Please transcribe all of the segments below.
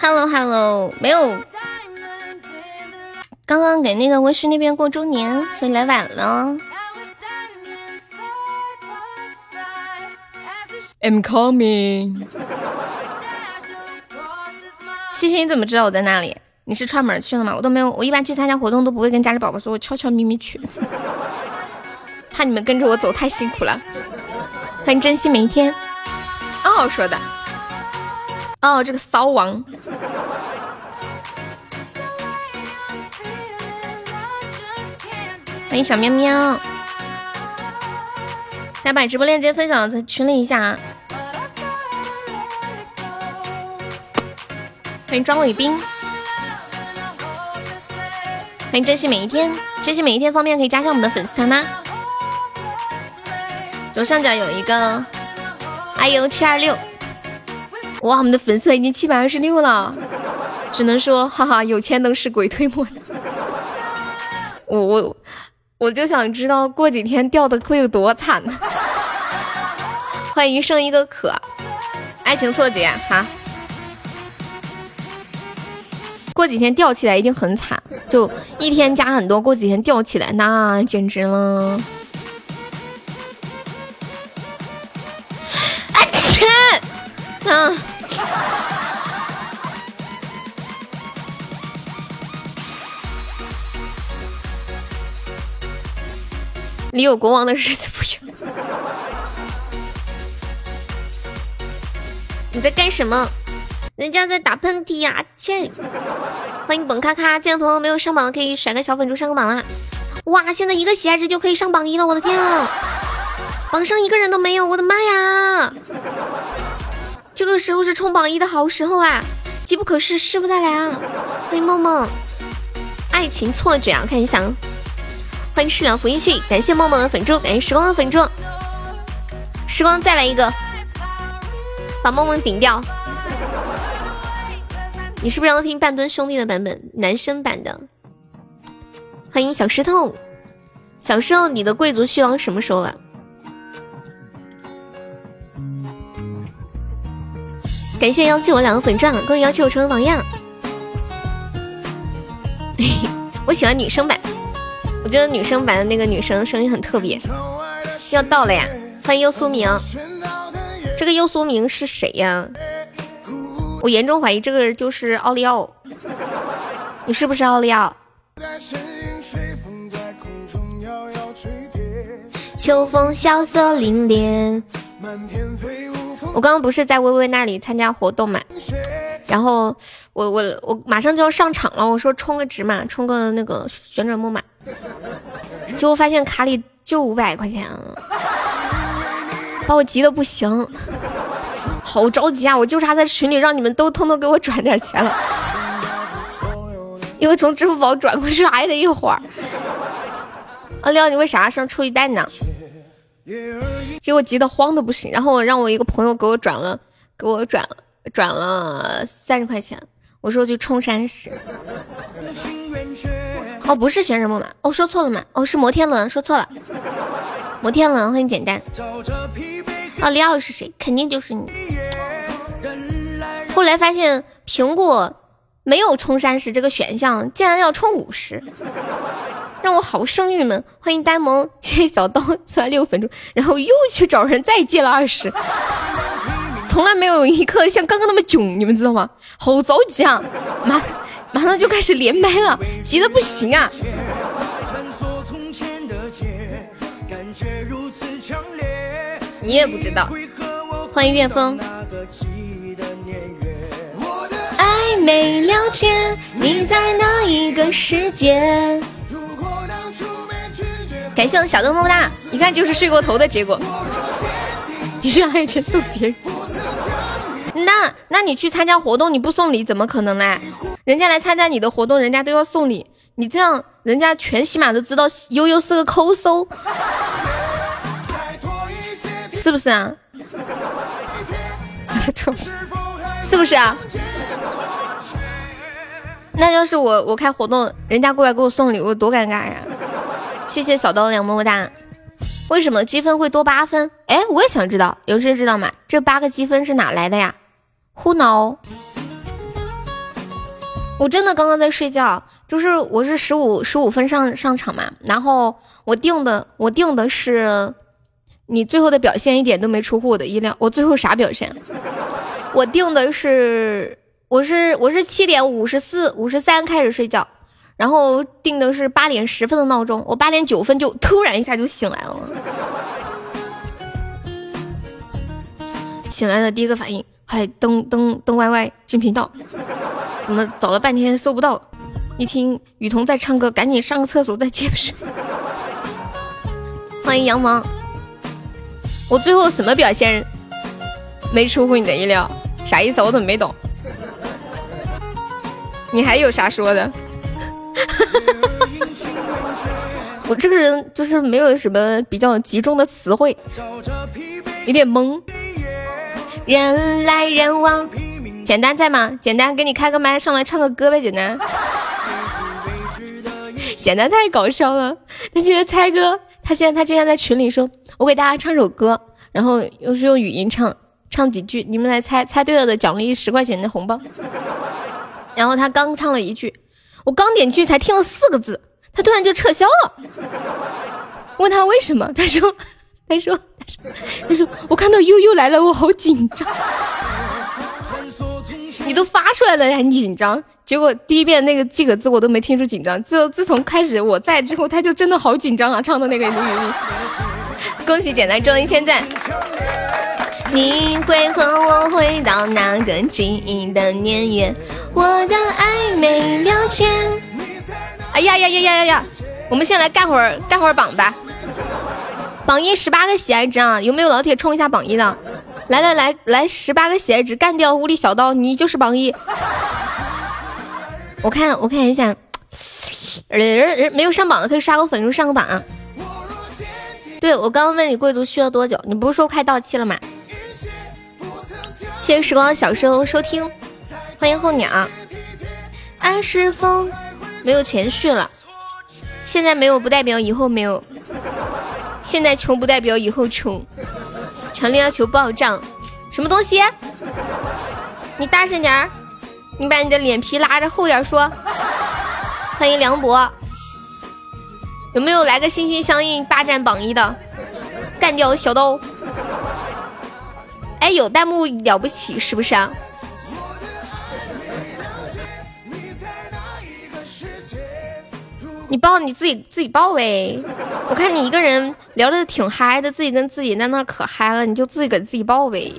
Hello Hello，没有，刚刚给那个温室那边过周年，所以来晚了。I'm coming。西西，你怎么知道我在那里？你是串门去了吗？我都没有，我一般去参加活动都不会跟家里宝宝说，我悄悄咪咪去，怕你们跟着我走太辛苦了。欢迎珍惜每一天。哦，说的。哦，这个骚王。欢迎小喵喵。来把直播链接分享在群里一下啊！欢迎庄伟斌，欢迎珍惜每一天，珍惜每一天方便可以加上我们的粉丝团吗？左上角有一个 iu 七二六，哇，我们的粉丝已经七百二十六了，只能说 哈哈，有钱能使鬼推磨。我我我就想知道过几天掉的会有多惨呢？欢迎一生一个可，爱情错觉哈。过几天吊起来一定很惨，就一天加很多，过几天吊起来那简直了。离有国王的日子不远。你在干什么？人家在打喷嚏呀！切！欢迎本咔咔，进的朋友没有上榜可以甩个小粉猪上个榜啦！哇，现在一个喜爱值就可以上榜一了，我的天啊！榜上一个人都没有，我的妈呀！这个时候是冲榜一的好时候啊！机不可失，失不再来啊！欢迎梦梦，爱情错觉啊！看一下，欢迎适量福音去，感谢梦梦的粉猪，感谢时光的粉猪，时光再来一个。把梦梦顶掉！你是不是要听半吨兄弟的版本，男生版的？欢迎小石头，小时候你的贵族序王什么时候了？感谢幺七我两个粉钻，恭喜幺七我成为榜样。我喜欢女生版，我觉得女生版的那个女生声音很特别。要到了呀！欢迎优苏明。这个优苏明是谁呀？我严重怀疑这个就是奥利奥，你是不是奥利奥？秋风萧瑟凛冽。我刚刚不是在微微那里参加活动嘛，然后我我我马上就要上场了，我说充个值嘛，充个那个旋转木马，结果发现卡里就五百块钱。把我急的不行，好着急啊！我就差在群里让你们都通通给我转点钱了，因为从支付宝转过去还得一会儿。阿廖，你为啥上初一代呢？给我急得慌的不行。然后我让我一个朋友给我转了，给我转转了三十块钱。我说去冲山石。哦，不是旋转木马，哦，说错了嘛，哦，是摩天轮，说错了。摩天轮，欢迎简单。奥利奥是谁？肯定就是你。后来发现苹果没有充三十这个选项，竟然要充五十，让我好生郁闷。欢迎呆萌，谢谢小刀送六分钟，然后又去找人再借了二十，从来没有一刻像刚刚那么囧，你们知道吗？好着急啊，马马上就开始连麦了，急的不行啊。你也不知道，欢迎岳峰。暧昧了解你在哪一个世界？感谢我小灯么么哒，一看就是睡过头的结果。你居然还有钱送别人？那那你去参加活动你不送礼怎么可能呢？人家来参加你的活动，人家都要送礼，你这样人家全喜马都知道悠悠是个抠搜。是不是啊？是不是啊？那要是我我开活动，人家过来给我送礼物，多尴尬呀！谢谢小刀两么么哒。为什么积分会多八分？哎，我也想知道，有谁知道吗？这八个积分是哪来的呀？Who know？我真的刚刚在睡觉，就是我是十五十五分上上场嘛，然后我定的我定的是你最后的表现一点都没出乎我的意料，我最后啥表现？我定的是我是我是七点五十四五十三开始睡觉。然后定的是八点十分的闹钟，我八点九分就突然一下就醒来了。醒来的第一个反应，嗨登登登 YY 进频道，怎么找了半天搜不到？一听雨桐在唱歌，赶紧上个厕所再接睡。欢迎杨芒，我最后什么表现没出乎你的意料？啥意思？我怎么没懂？你还有啥说的？我这个人就是没有什么比较集中的词汇，有点懵。人来人往，简单在吗？简单给你开个麦上来唱个歌呗，简单。简单太搞笑了，他竟然猜歌，他竟然他竟然在群里说，我给大家唱首歌，然后又是用语音唱，唱几句，你们来猜，猜对了的奖励十块钱的红包。然后他刚唱了一句。我刚点进去才听了四个字，他突然就撤销了。问他为什么，他说，他说，他说，他说，我看到悠悠来了，我好紧张。你都发出来了还紧张？结果第一遍那个几个字我都没听出紧张。自自从开始我在之后，他就真的好紧张啊！唱的那个恭喜简单中一千赞。你会和我回到那个记忆的年月，我的爱没了钱。哎呀呀呀呀呀呀！我们先来干会儿干会儿榜吧。榜一十八个喜爱值啊，有没有老铁冲一下榜一的？来来来来，十八个喜爱值，干掉无理小刀，你就是榜一。我看我看一下，人人没有上榜的可以刷个粉，上个榜啊。对我刚刚问你贵族需要多久，你不是说快到期了吗？谢谢时光小时候收听，欢迎候鸟。爱是风，没有钱续了。现在没有不代表以后没有，现在穷不代表以后穷。强烈要求报账，什么东西？你大声点儿，你把你的脸皮拉着厚点说。欢迎梁博，有没有来个心心相印霸占榜一的？干掉小刀。哎，有弹幕了不起是不是啊？你报你自己自己报呗，我看你一个人聊的挺嗨的，自己跟自己在那可嗨了，你就自己给自己报呗。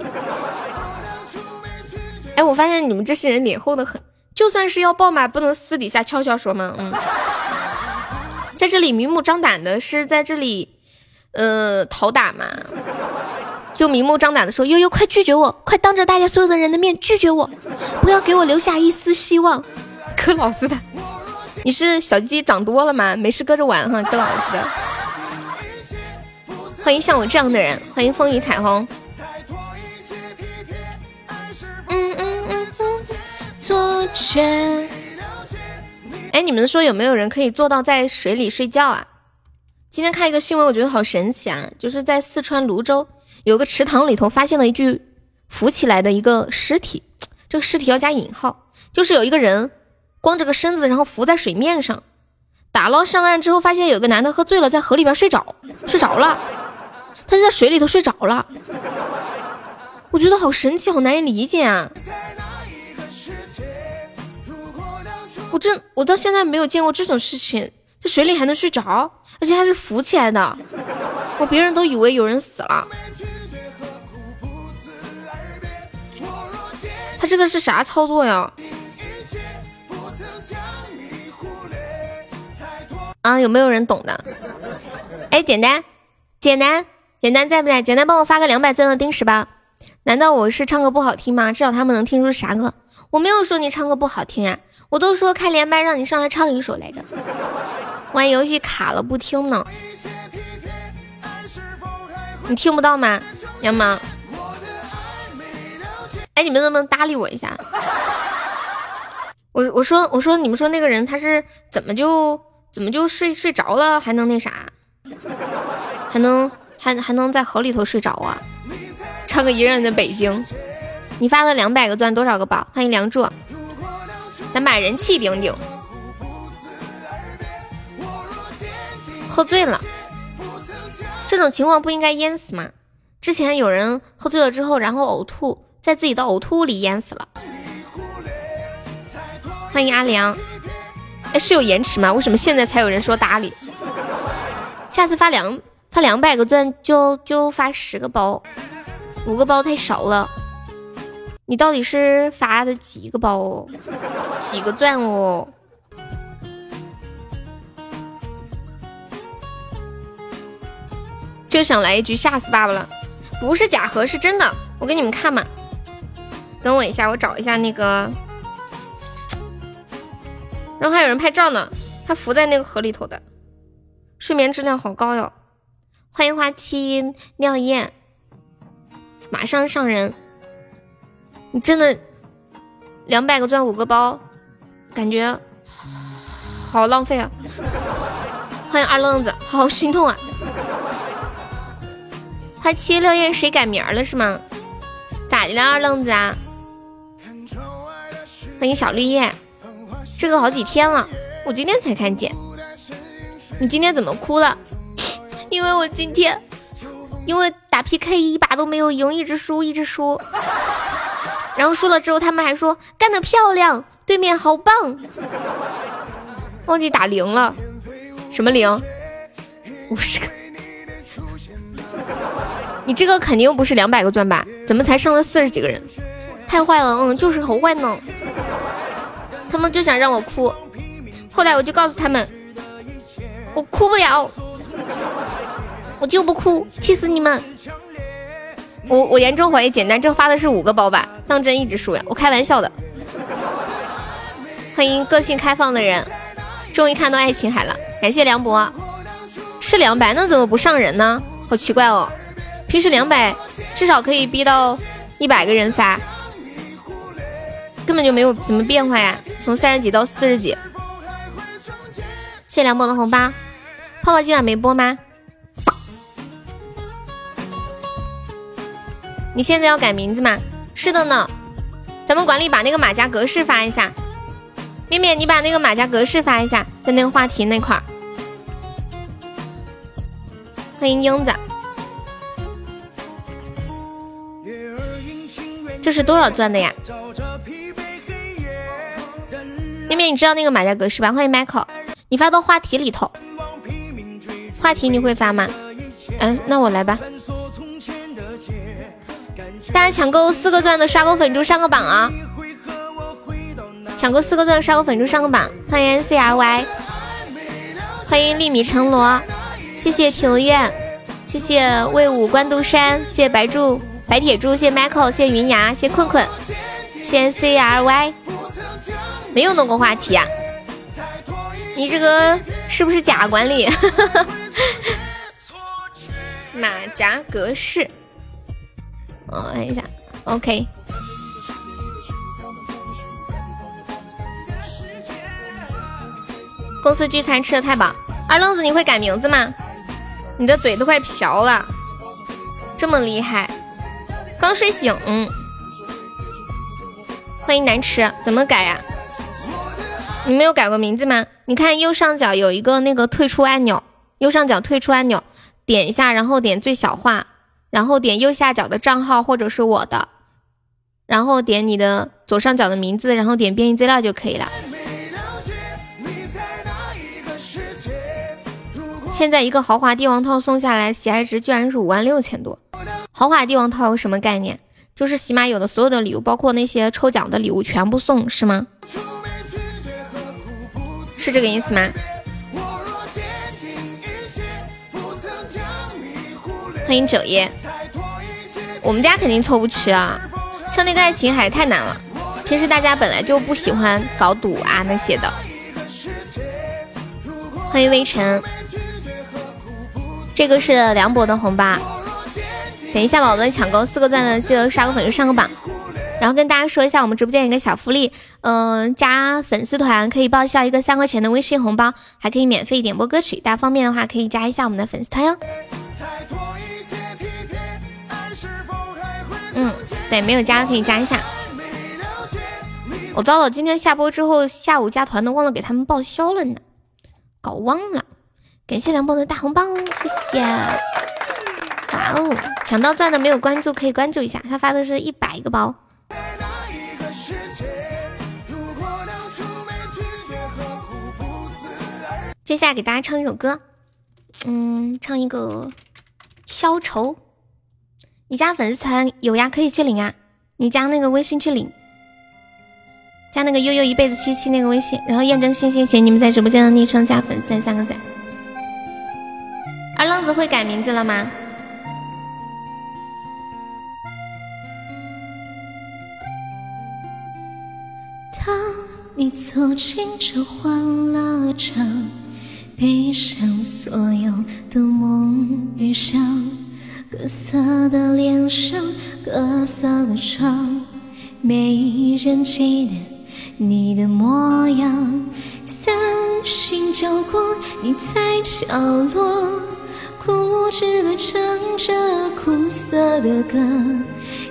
哎，我发现你们这些人脸厚的很，就算是要报嘛，不能私底下悄悄说吗？嗯，在这里明目张胆的是在这里，呃，讨打嘛。就明目张胆的说：“悠悠，快拒绝我，快当着大家所有的人的面拒绝我，不要给我留下一丝希望。”可老子的，你是小鸡长多了吗？没事搁着玩哈，可老子的。欢迎像我这样的人，欢迎风雨彩虹。嗯嗯嗯嗯，错觉。哎，你们说有没有人可以做到在水里睡觉啊？今天看一个新闻，我觉得好神奇啊，就是在四川泸州。有个池塘里头发现了一具浮起来的一个尸体，这个尸体要加引号，就是有一个人光着个身子，然后浮在水面上，打捞上岸之后，发现有个男的喝醉了，在河里边睡着，睡着了，他就在水里头睡着了，我觉得好神奇，好难以理解啊！我真我到现在没有见过这种事情，在水里还能睡着，而且还是浮起来的，我别人都以为有人死了。他这个是啥操作呀？啊，有没有人懂的？哎，简单，简单，简单在不在？简单，帮我发个两百钻的钉石吧。难道我是唱歌不好听吗？至少他们能听出啥歌？我没有说你唱歌不好听呀，我都说开连麦让你上来唱一首来着。玩游戏卡了不听呢，你听不到吗？杨毛。哎，你们能不能搭理我一下？我我说我说你们说那个人他是怎么就怎么就睡睡着了还能那啥？还能还还能在河里头睡着啊！唱个一个人的北京。你发了两百个钻，多少个宝？欢迎梁祝，咱把人气顶顶。喝醉了，这种情况不应该淹死吗？之前有人喝醉了之后，然后呕吐，在自己的呕吐物里淹死了。欢迎阿良，哎，是有延迟吗？为什么现在才有人说搭理？下次发两发两百个钻就就发十个包，五个包太少了。你到底是发的几个包？几个钻哦？就想来一局吓死爸爸了，不是假河是真的，我给你们看嘛。等我一下，我找一下那个。然后还有人拍照呢，他浮在那个河里头的，睡眠质量好高哟。欢迎花期尿液，马上上人。你真的两百个钻五个包，感觉好浪费啊！欢迎二愣子，好心痛啊！花期尿液谁改名了是吗？咋的了二愣子啊？欢迎小绿叶。这个好几天了，我今天才看见。你今天怎么哭了？因为我今天，因为打 PK 一把都没有赢，一直输，一直输。然后输了之后，他们还说干得漂亮，对面好棒。忘记打零了，什么零？五十个。你这个肯定不是两百个钻吧？怎么才上了四十几个人？太坏了，嗯，就是好坏呢。他们就想让我哭，后来我就告诉他们，我哭不了，我就不哭，气死你们！我我严重怀疑简单正发的是五个包吧，当真一直输呀，我开玩笑的。欢迎个性开放的人，终于看到爱琴海了，感谢梁博，是两百，那怎么不上人呢？好奇怪哦，平时两百至少可以逼到一百个人噻。根本就没有什么变化呀，从三十几到四十几。谢梁博的红包，泡泡今晚没播吗？你现在要改名字吗？是的呢，咱们管理把那个马甲格式发一下。面面，你把那个马甲格式发一下，在那个话题那块儿。欢迎英子，这是多少钻的呀？妹妹，你知道那个马甲格式吧？欢迎 Michael，你发到话题里头。话题你会发吗？嗯，那我来吧。大家抢够四个钻的刷个粉猪上个榜啊！抢够四个钻的刷个粉猪上个榜。欢迎 C R Y，欢迎粒米成罗，谢谢庭院，谢谢魏武关渡山，谢谢白柱白铁柱，谢 Michael，谢云牙，谢困困，谢 C R Y。没有弄过话题啊？你这个是不是假管理？马甲格式，我按一下，OK。公司聚餐吃的太饱，二愣子你会改名字吗？你的嘴都快瓢了，这么厉害？刚睡醒，欢迎难吃，怎么改呀？你没有改过名字吗？你看右上角有一个那个退出按钮，右上角退出按钮，点一下，然后点最小化，然后点右下角的账号或者是我的，然后点你的左上角的名字，然后点编辑资料就可以了。现在一个豪华帝王套送下来，喜爱值居然是五万六千多。豪华帝王套有什么概念？就是起码有的所有的礼物，包括那些抽奖的礼物全部送，是吗？是这个意思吗？欢迎九爷，我们家肯定凑不齐啊。像那个爱琴海太难了，平时大家本来就不喜欢搞赌啊那些的。欢迎微尘，这个是梁博的红包，等一下吧，我们抢够四个钻的，记得刷个粉丝上个榜。然后跟大家说一下，我们直播间有个小福利，嗯，加粉丝团可以报销一个三块钱的微信红包，还可以免费点播歌曲。大家方便的话，可以加一下我们的粉丝团哟。嗯，对，没有加的可以加一下。我糟了，今天下播之后下午加团的忘了给他们报销了呢，搞忘了。感谢梁博的大红包，谢谢。哇哦，抢到钻的没有关注可以关注一下，他发的是一百个包。接下来给大家唱一首歌，嗯，唱一个消愁。你加粉丝团有呀，可以去领啊。你加那个微信去领，加那个悠悠一辈子七七那个微信，然后验证星星写你们在直播间的昵称加粉丝三个赞。二愣子会改名字了吗？你走进这欢乐场，背上所有的梦与想。各色的脸上，各色的妆，没人记得你的模样。三巡酒过，你在角落，固执的唱着苦涩的歌，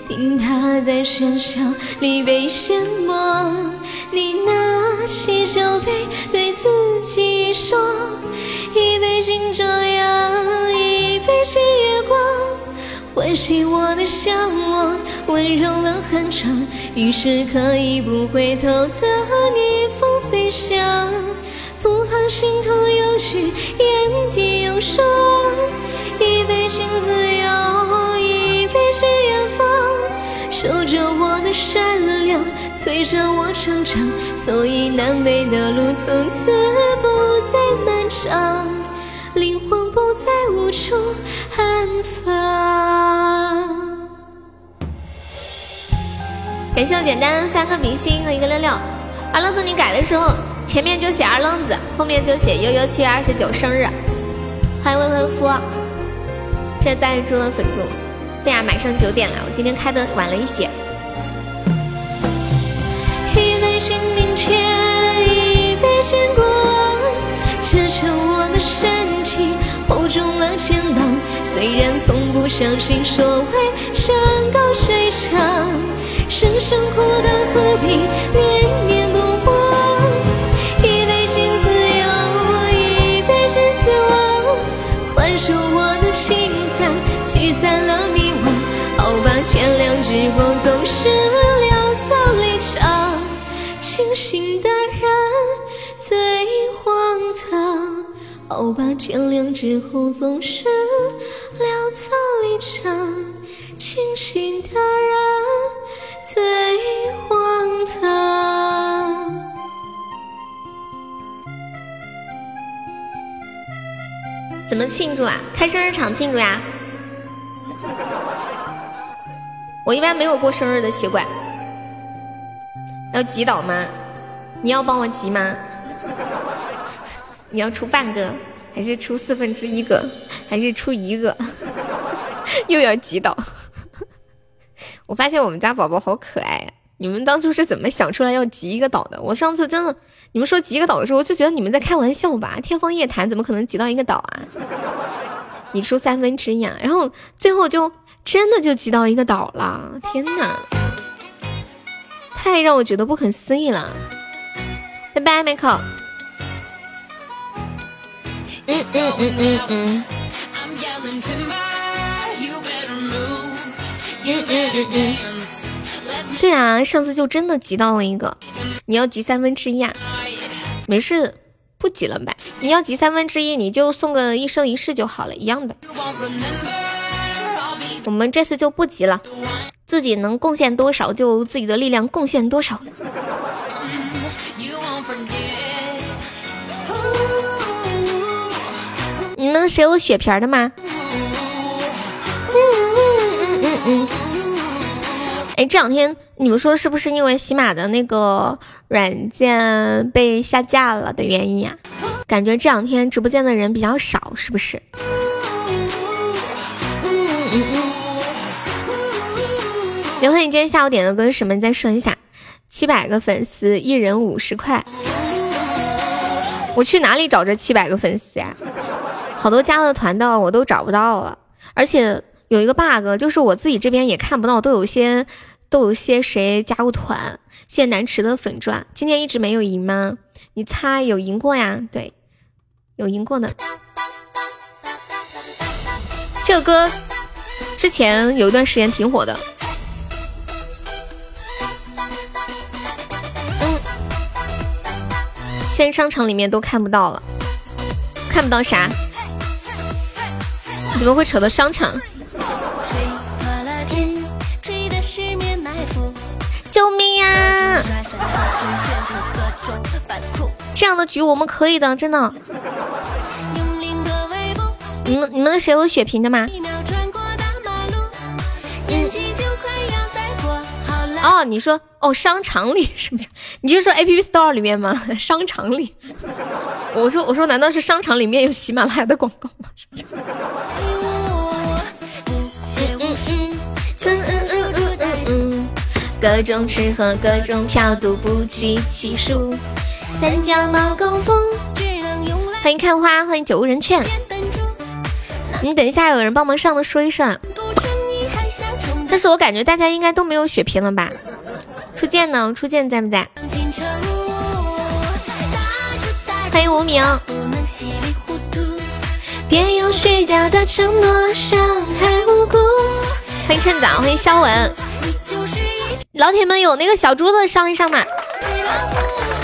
听他在喧嚣里被淹没。你拿起酒杯，对自己说：一杯敬朝阳，一杯敬月光。唤醒我的向往，温柔了寒窗，于是可以不回头的逆风飞翔，不怕心头有雨，眼底有霜。一杯敬自由，一杯敬远方，守着我的善良，催着我成长，所以南北的路从此不再漫长。灵魂不再无处安放。感谢我简单三个明星和一个六六。二愣子，你改的时候前面就写二愣子，后面就写悠悠七月二十九生日。欢迎未婚夫，谢谢大猪的粉猪。对呀，马上九点了，我今天开的晚了一些。一杯敬明天，一杯敬过往，支撑我的身。体，厚重了肩膀，虽然从不相信所谓山高水长，生生苦短，何必念念好吧，天亮之后总是潦草离场，清醒的人最荒唐。怎么庆祝啊？开生日场庆祝呀！我一般没有过生日的习惯。要祈祷吗？你要帮我集吗？你要出半个，还是出四分之一个，还是出一个？又要挤倒。我发现我们家宝宝好可爱呀！你们当初是怎么想出来要集一个岛的？我上次真的，你们说集一个岛的时候，我就觉得你们在开玩笑吧？天方夜谭，怎么可能集到一个岛啊？你出三分之一啊，然后最后就真的就集到一个岛了！天哪，太让我觉得不可思议了！拜拜，Michael。嗯嗯嗯嗯嗯。对啊，上次就真的集到了一个。你要集三分之一啊？没事，不集了呗。你要集三分之一，你就送个一生一世就好了，一样的。我们这次就不集了，自己能贡献多少就自己的力量贡献多少。你们谁有血瓶的吗？哎，这两天你们说是不是因为喜马的那个软件被下架了的原因啊？感觉这两天直播间的人比较少，是不是？刘慧，你今天下午点的歌是什么？你再说一下。七百个粉丝，一人五十块。我去哪里找这七百个粉丝呀？好多加了团的我都找不到了，而且有一个 bug，就是我自己这边也看不到，都有些都有些谁加过团。谢谢南池的粉钻，今天一直没有赢吗？你猜有赢过呀？对，有赢过的。这个歌之前有一段时间挺火的。嗯，现在商场里面都看不到了，看不到啥？怎么会扯到商场？救命呀！这样的局我们可以的，真的。你们你们谁有血瓶的吗？哦，你说哦，商场里是不是？你就说 A P P Store 里面吗？商场里？我说我说，难道是商场里面有喜马拉雅的广告吗？各种吃喝，各种嫖赌，不计其数。三脚猫功夫，欢迎看花，欢迎九无人劝。你等一下，有人帮忙上的说一声。但是我感觉大家应该都没有血瓶了吧？初见呢？初见在不在？欢迎无名。别用虚假的承诺伤害无辜。欢迎趁早，欢迎肖文。老铁们有那个小猪的上一上嘛，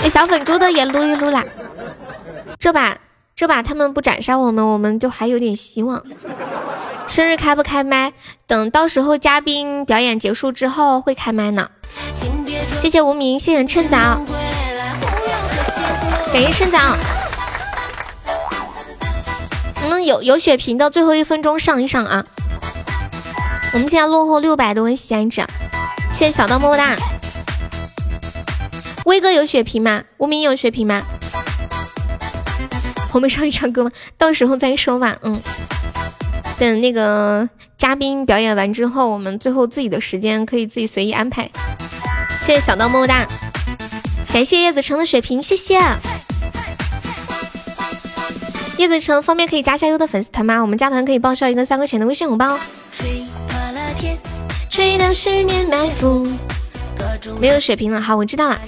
有小粉猪的也撸一撸啦。这把这把他们不斩杀我们，我们就还有点希望。生日开不开麦？等到时候嘉宾表演结束之后会开麦呢。谢谢无名，谢谢趁早，感谢趁早。我们有有血瓶的，最后一分钟上一上啊！我们现在落后六百多个喜爱者。谢谢小刀么么哒，威哥有血瓶吗？无名有血瓶吗？我们上去唱歌吗？到时候再说吧。嗯，等那个嘉宾表演完之后，我们最后自己的时间可以自己随意安排。谢谢小刀么么哒，感谢叶子成的血瓶，谢谢。叶子成方便可以加下优的粉丝团吗？我们加团可以报销一个三块钱的微信红包。没有血瓶了，好，我知道了。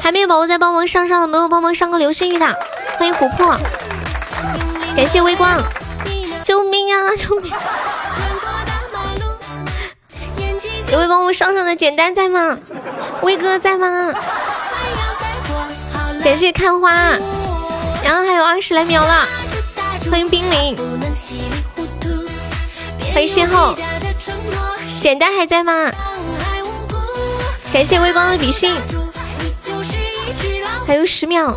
还没有宝宝在帮忙上上的，没有帮忙上个流星雨的，欢迎琥珀，感谢微光，救命啊，救命！有位帮我上上的简单在吗？威哥在吗？感谢看花，然后还有二十来秒了，欢迎冰凌。欢迎邂逅，简单还在吗？感谢微光的比心，还有十秒。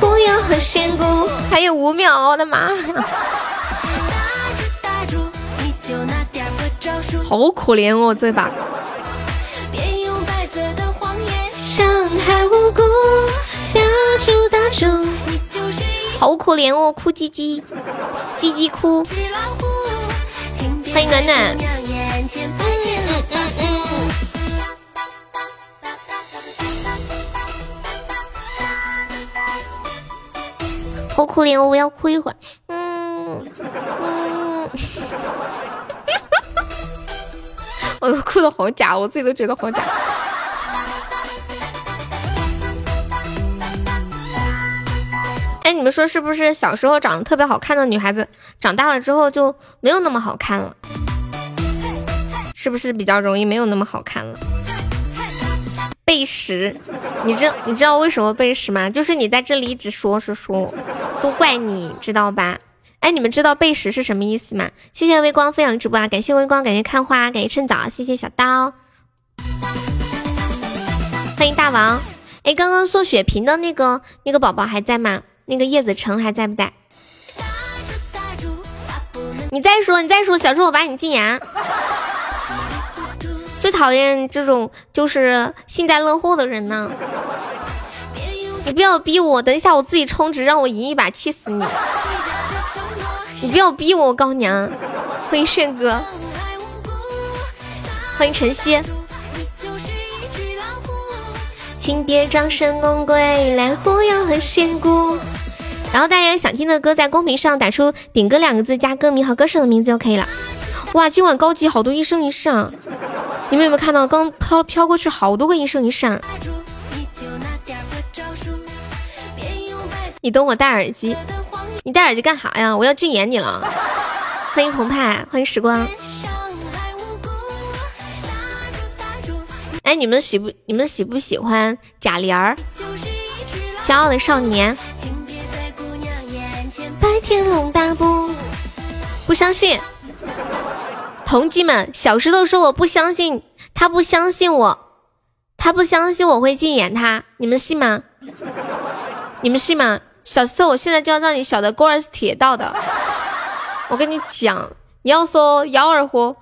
忽悠和仙姑还有五秒，我的妈呀！好可怜哦，这把。好可怜哦，哭唧唧，唧唧哭。欢迎暖暖。嗯嗯嗯。好可怜哦，我要哭一会儿。嗯嗯。我都哭的好假，我自己都觉得好假。你们说是不是小时候长得特别好看的女孩子，长大了之后就没有那么好看了？是不是比较容易没有那么好看了？背时，你知你知道为什么背时吗？就是你在这里一直说是说，都怪你知道吧？哎，你们知道背时是什么意思吗？谢谢微光分享直播啊！感谢微光，感谢看花，感谢趁早，谢谢小刀，欢迎大王。哎，刚刚送血瓶的那个那个宝宝还在吗？那个叶子成还在不在？你再说，你再说，小时候我把你禁言。最讨厌这种就是幸灾乐祸的人呢。你不要逼我，等一下我自己充值，让我赢一把，气死你！你不要逼我，我告诉你啊！欢迎炫哥，欢迎晨曦。请别装神弄鬼来忽悠和炫酷。然后大家想听的歌，在公屏上打出“点歌”两个字，加歌名和歌手的名字就可以了。哇，今晚高级好多一生一世啊！你们有没有看到刚飘飘过去好多个一生一世？你等我戴耳机，你戴耳机干啥呀？我要禁言你了。欢迎澎湃，欢迎时光。哎，你们喜不？你们喜不喜欢贾玲儿？骄傲的少年。天龙八部。不相信。同志们，小石头说我不相信，他不相信我，他不相信我会禁言他，你们信吗？你们信吗？小石头，我现在就要让你晓得，锅儿是铁道的。我跟你讲，你要说幺二货，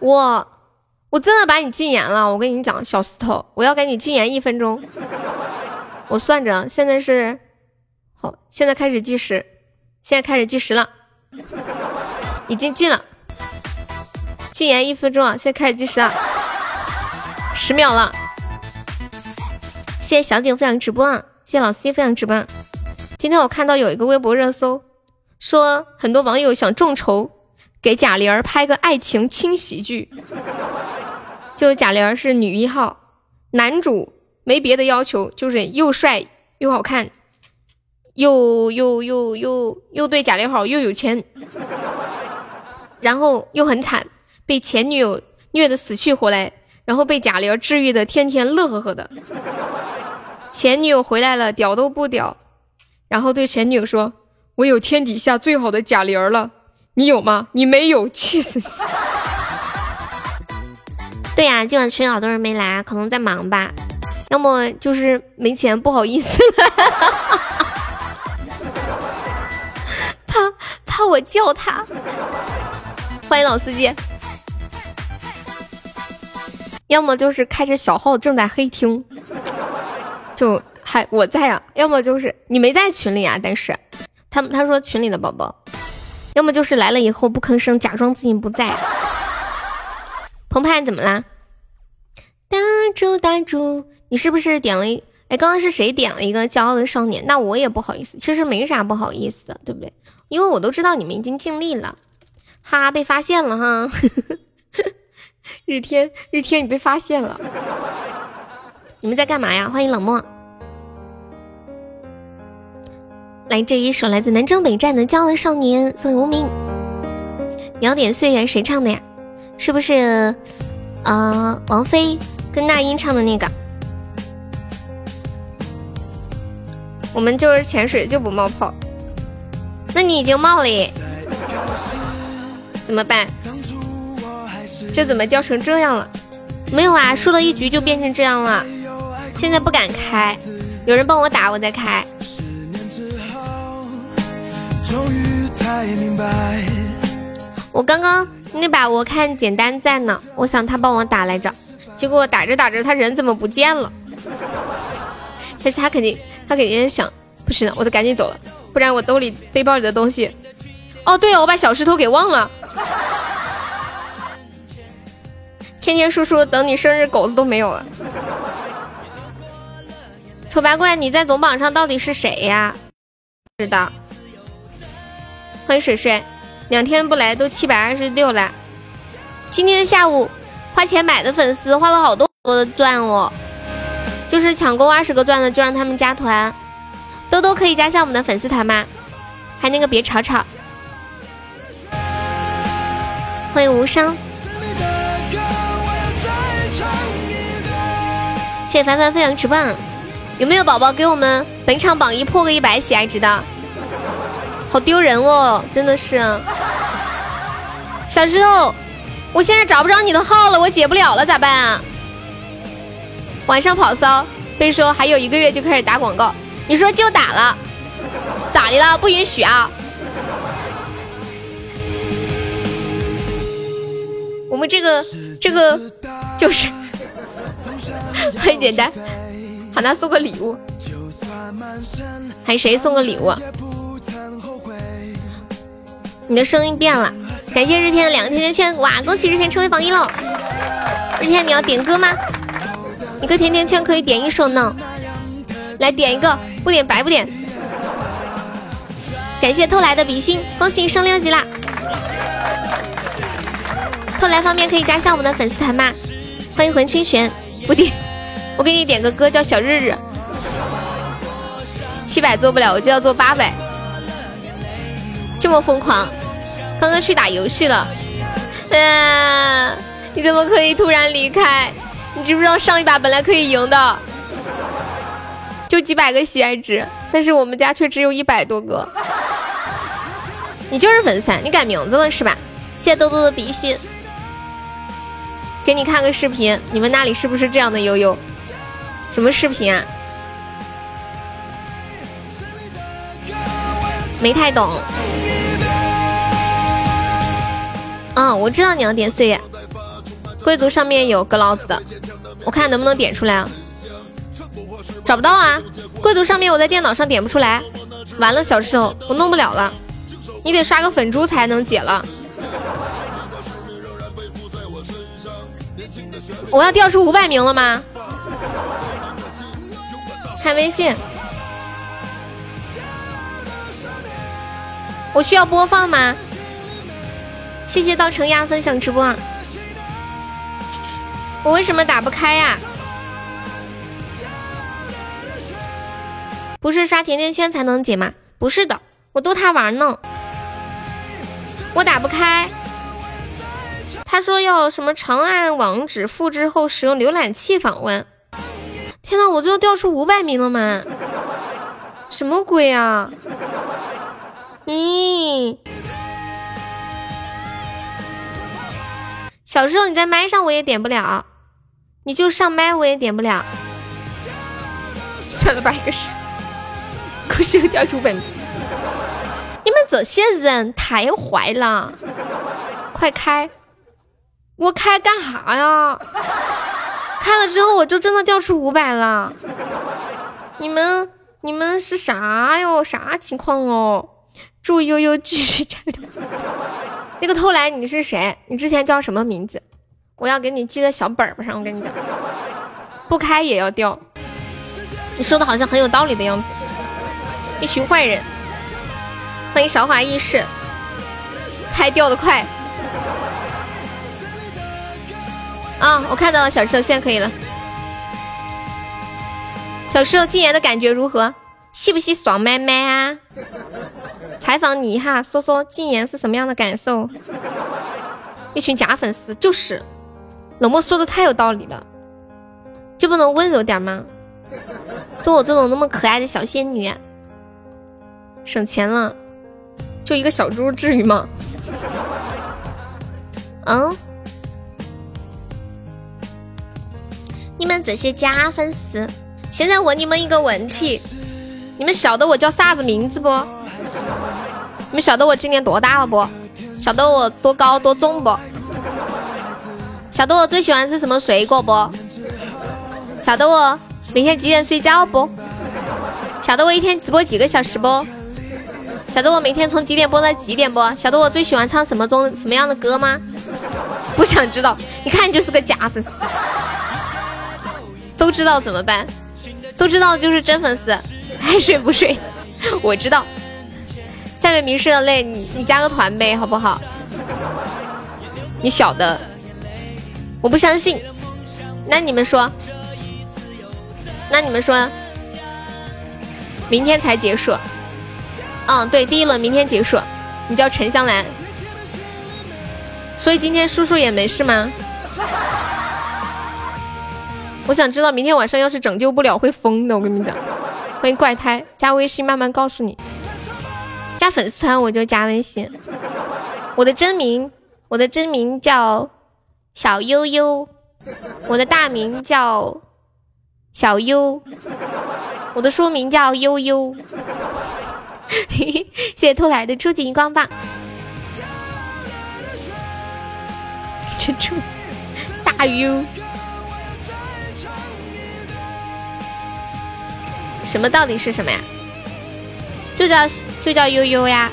我我真的把你禁言了。我跟你讲，小石头，我要给你禁言一分钟。我算着，现在是好，现在开始计时，现在开始计时了，已经禁了，禁言一分钟啊！现在开始计时了，十秒了。谢谢小景分享直播。啊谢谢老 C 分享直播。今天我看到有一个微博热搜，说很多网友想众筹给贾玲儿拍个爱情轻喜剧。就贾玲儿是女一号，男主没别的要求，就是又帅又好看，又又又又又对贾玲好，又有钱，然后又很惨，被前女友虐得死去活来，然后被贾玲治愈的天天乐呵呵的。前女友回来了，屌都不屌，然后对前女友说：“我有天底下最好的贾玲了，你有吗？你没有，气死你！”对呀，今晚群好多人没来，可能在忙吧，要么就是没钱，不好意思，怕我叫他。欢迎老司机，要么就是开着小号正在黑听。就还我在啊，要么就是你没在群里啊，但是他们他说群里的宝宝，要么就是来了以后不吭声，假装自己不在。澎湃怎么啦？打住打住，你是不是点了？哎，刚刚是谁点了一个骄傲的少年？那我也不好意思，其实没啥不好意思的，对不对？因为我都知道你们已经尽力了。哈，被发现了哈，日 天日天，你被发现了。你们在干嘛呀？欢迎冷漠。来这一首来自南征北战的《骄傲少年》，送给无名。秒点岁月谁唱的呀？是不是呃王菲跟那英唱的那个？我们就是潜水就不冒泡。那你已经冒了耶？怎么办？这怎么掉成这样了？没有啊，输了一局就变成这样了。现在不敢开，有人帮我打，我再开。我刚刚那把我看简单在呢，我想他帮我打来着，结果打着打着他人怎么不见了？但是他肯定他肯定想，不行了，我得赶紧走了，不然我兜里背包里的东西……哦，对了，我把小石头给忘了。天天叔叔等你生日，狗子都没有了。丑八怪，你在总榜上到底是谁呀？知道。欢迎水水，两天不来都七百二十六了。今天下午花钱买的粉丝花了好多多的钻哦，就是抢够二十个钻的就让他们加团。多多可以加下我们的粉丝团吗？还那个别吵吵。欢迎无伤。谢谢凡凡分享直播。有没有宝宝给我们本场榜一破个一百喜爱值的？好丢人哦，真的是。小石头，我现在找不着你的号了，我解不了了，咋办啊？晚上跑骚被说还有一个月就开始打广告，你说就打了，咋的了？不允许啊！我们这个这个就是 很简单。喊他送个礼物，喊谁送个礼物？你的声音变了，感谢日天的两个甜甜圈，哇！恭喜日天成为榜一喽！日天你要点歌吗？一个甜甜圈可以点一首呢，来点一个，不点白不点。感谢偷来的比心，恭喜升六级啦！偷来方便可以加下我们的粉丝团吗？欢迎魂清玄，不点，我给你点个歌叫小日日。七百做不了，我就要做八百，这么疯狂！刚刚去打游戏了，嗯，你怎么可以突然离开？你知不知道上一把本来可以赢的，就几百个喜爱值，但是我们家却只有一百多个。你就是粉丝，你改名字了是吧？谢谢豆豆的比心，给你看个视频，你们那里是不是这样的悠悠？什么视频啊？没太懂。嗯，我知道你要点岁月，贵族上面有个老子的，我看能不能点出来啊？找不到啊，贵族上面我在电脑上点不出来，完了小石头，我弄不了了，你得刷个粉珠才能解了。我要掉出五百名了吗？看微信，我需要播放吗？谢谢稻城亚分享直播，我为什么打不开呀？不是刷甜甜圈才能解吗？不是的，我逗他玩呢。我打不开，他说要什么长按网址复制后使用浏览器访问。天呐，我最后掉出五百名了吗？什么鬼啊？咦？小时候你在麦上我也点不了，你就上麦我也点不了。算了吧，一个是，可是有点主本。你们这些人太坏了！快开，我开干哈呀？开了之后我就真的掉出五百了。你们你们是啥哟？啥情况哦？祝悠悠继续战斗。那个偷来你是谁？你之前叫什么名字？我要给你记在小本本上。我跟你讲，不开也要掉。你说的好像很有道理的样子。一群坏人。欢迎韶华易逝。开掉的快。啊，我看到了小石头，现在可以了。小石头禁言的感觉如何？吸不吸爽麦麦啊？采访你一下，说说禁言是什么样的感受？一群假粉丝就是，冷漠说的太有道理了，就不能温柔点吗？做我这种那么可爱的小仙女，省钱了，就一个小猪，至于吗？嗯？你们这些假粉丝，现在问你们一个问题，你们晓得我叫啥子名字不？你们晓得我今年多大了不？晓得我多高多重不？晓得我最喜欢吃什么水果不？晓得我每天几点睡觉不？晓得我一天直播几个小时不？晓得我每天从几点播到几点不？晓得我最喜欢唱什么中什么样的歌吗？不想知道，一看就是个假粉丝。都知道怎么办？都知道就是真粉丝，爱睡不睡？我知道。下面迷失的泪，你你加个团呗，好不好？你晓得，我不相信。那你们说，那你们说，明天才结束？嗯，对，第一轮明天结束。你叫陈香兰，所以今天叔叔也没事吗？我想知道明天晚上要是拯救不了会疯的，我跟你讲。欢迎怪胎，加微信慢慢告诉你。加粉丝团我就加微信，我的真名我的真名叫小悠悠，我的大名叫小优，我的书名叫悠悠。谢谢偷来的初级荧光棒，珍珠大优，什么到底是什么呀？就叫就叫悠悠呀！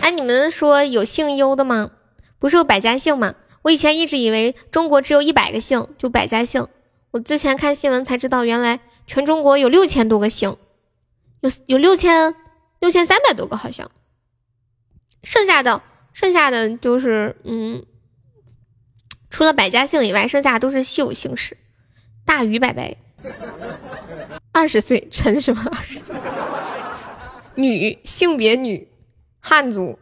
哎，你们说有姓优的吗？不是有百家姓吗？我以前一直以为中国只有一百个姓，就百家姓。我之前看新闻才知道，原来全中国有六千多个姓，有有六千六千三百多个好像。剩下的剩下的就是嗯，除了百家姓以外，剩下都是稀有姓氏。大鱼拜拜，二十岁，陈什么二十？女，性别女，汉族，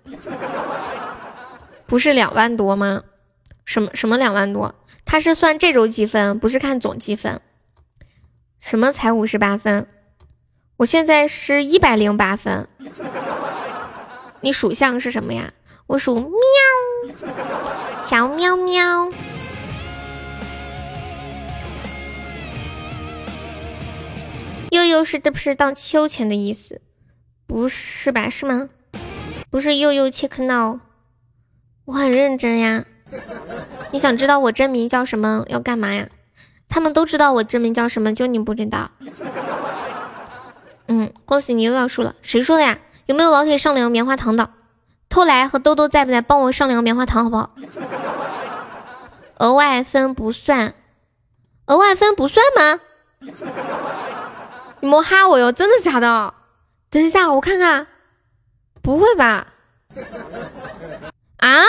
不是两万多吗？什么什么两万多？他是算这周积分，不是看总积分。什么才五十八分？我现在是一百零八分。你属相是什么呀？我属喵，小喵喵。悠悠是的不是荡秋千的意思？不是吧？是吗？不是悠悠切克闹。我很认真呀。你想知道我真名叫什么？要干嘛呀？他们都知道我真名叫什么，就你不知道。嗯，恭喜你又要输了。谁说的呀？有没有老铁上两个棉花糖的？偷来和兜兜在不在？帮我上两个棉花糖好不好？额外分不算，额外分不算吗？你莫哈我哟！真的假的？等一下，我看看。不会吧？啊？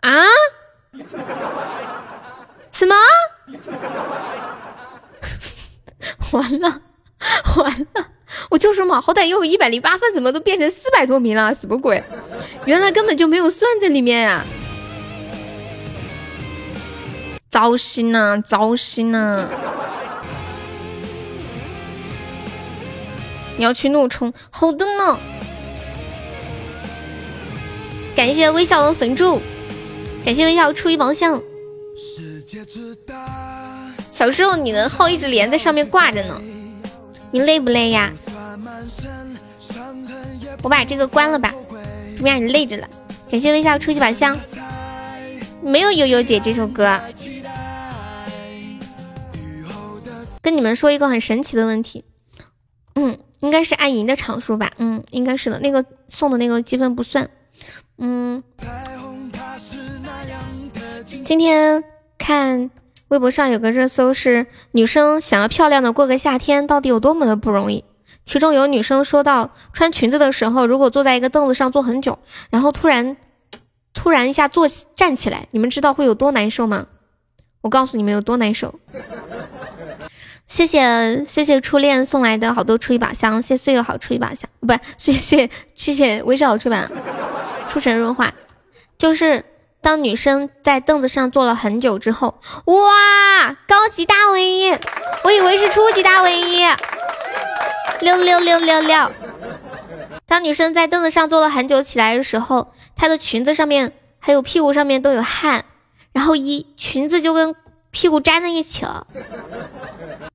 啊？什么？完了，完了！我就说嘛，好歹拥有一百零八分，怎么都变成四百多名了？什么鬼？原来根本就没有算在里面呀！糟心呐，糟心呐！你要去怒冲，好的呢。感谢微笑的粉柱，感谢微笑初一宝箱。小时候你的号一直连在上面挂着呢，你累不累呀？我把这个关了吧，不然你累着了。感谢微笑初一宝箱，没有悠悠姐这首歌。跟你们说一个很神奇的问题，嗯。应该是按赢的场数吧，嗯，应该是的，那个送的那个积分不算，嗯。今天看微博上有个热搜是女生想要漂亮的过个夏天到底有多么的不容易，其中有女生说到穿裙子的时候，如果坐在一个凳子上坐很久，然后突然突然一下坐站起来，你们知道会有多难受吗？我告诉你们有多难受。谢谢谢谢初恋送来的好多出一把香，谢岁月好出一把香，不，谢谢谢谢微笑好出版，出神入化，就是当女生在凳子上坐了很久之后，哇，高级大 V，我以为是初级大 V，六六六六六。当女生在凳子上坐了很久起来的时候，她的裙子上面还有屁股上面都有汗，然后一裙子就跟屁股粘在一起了。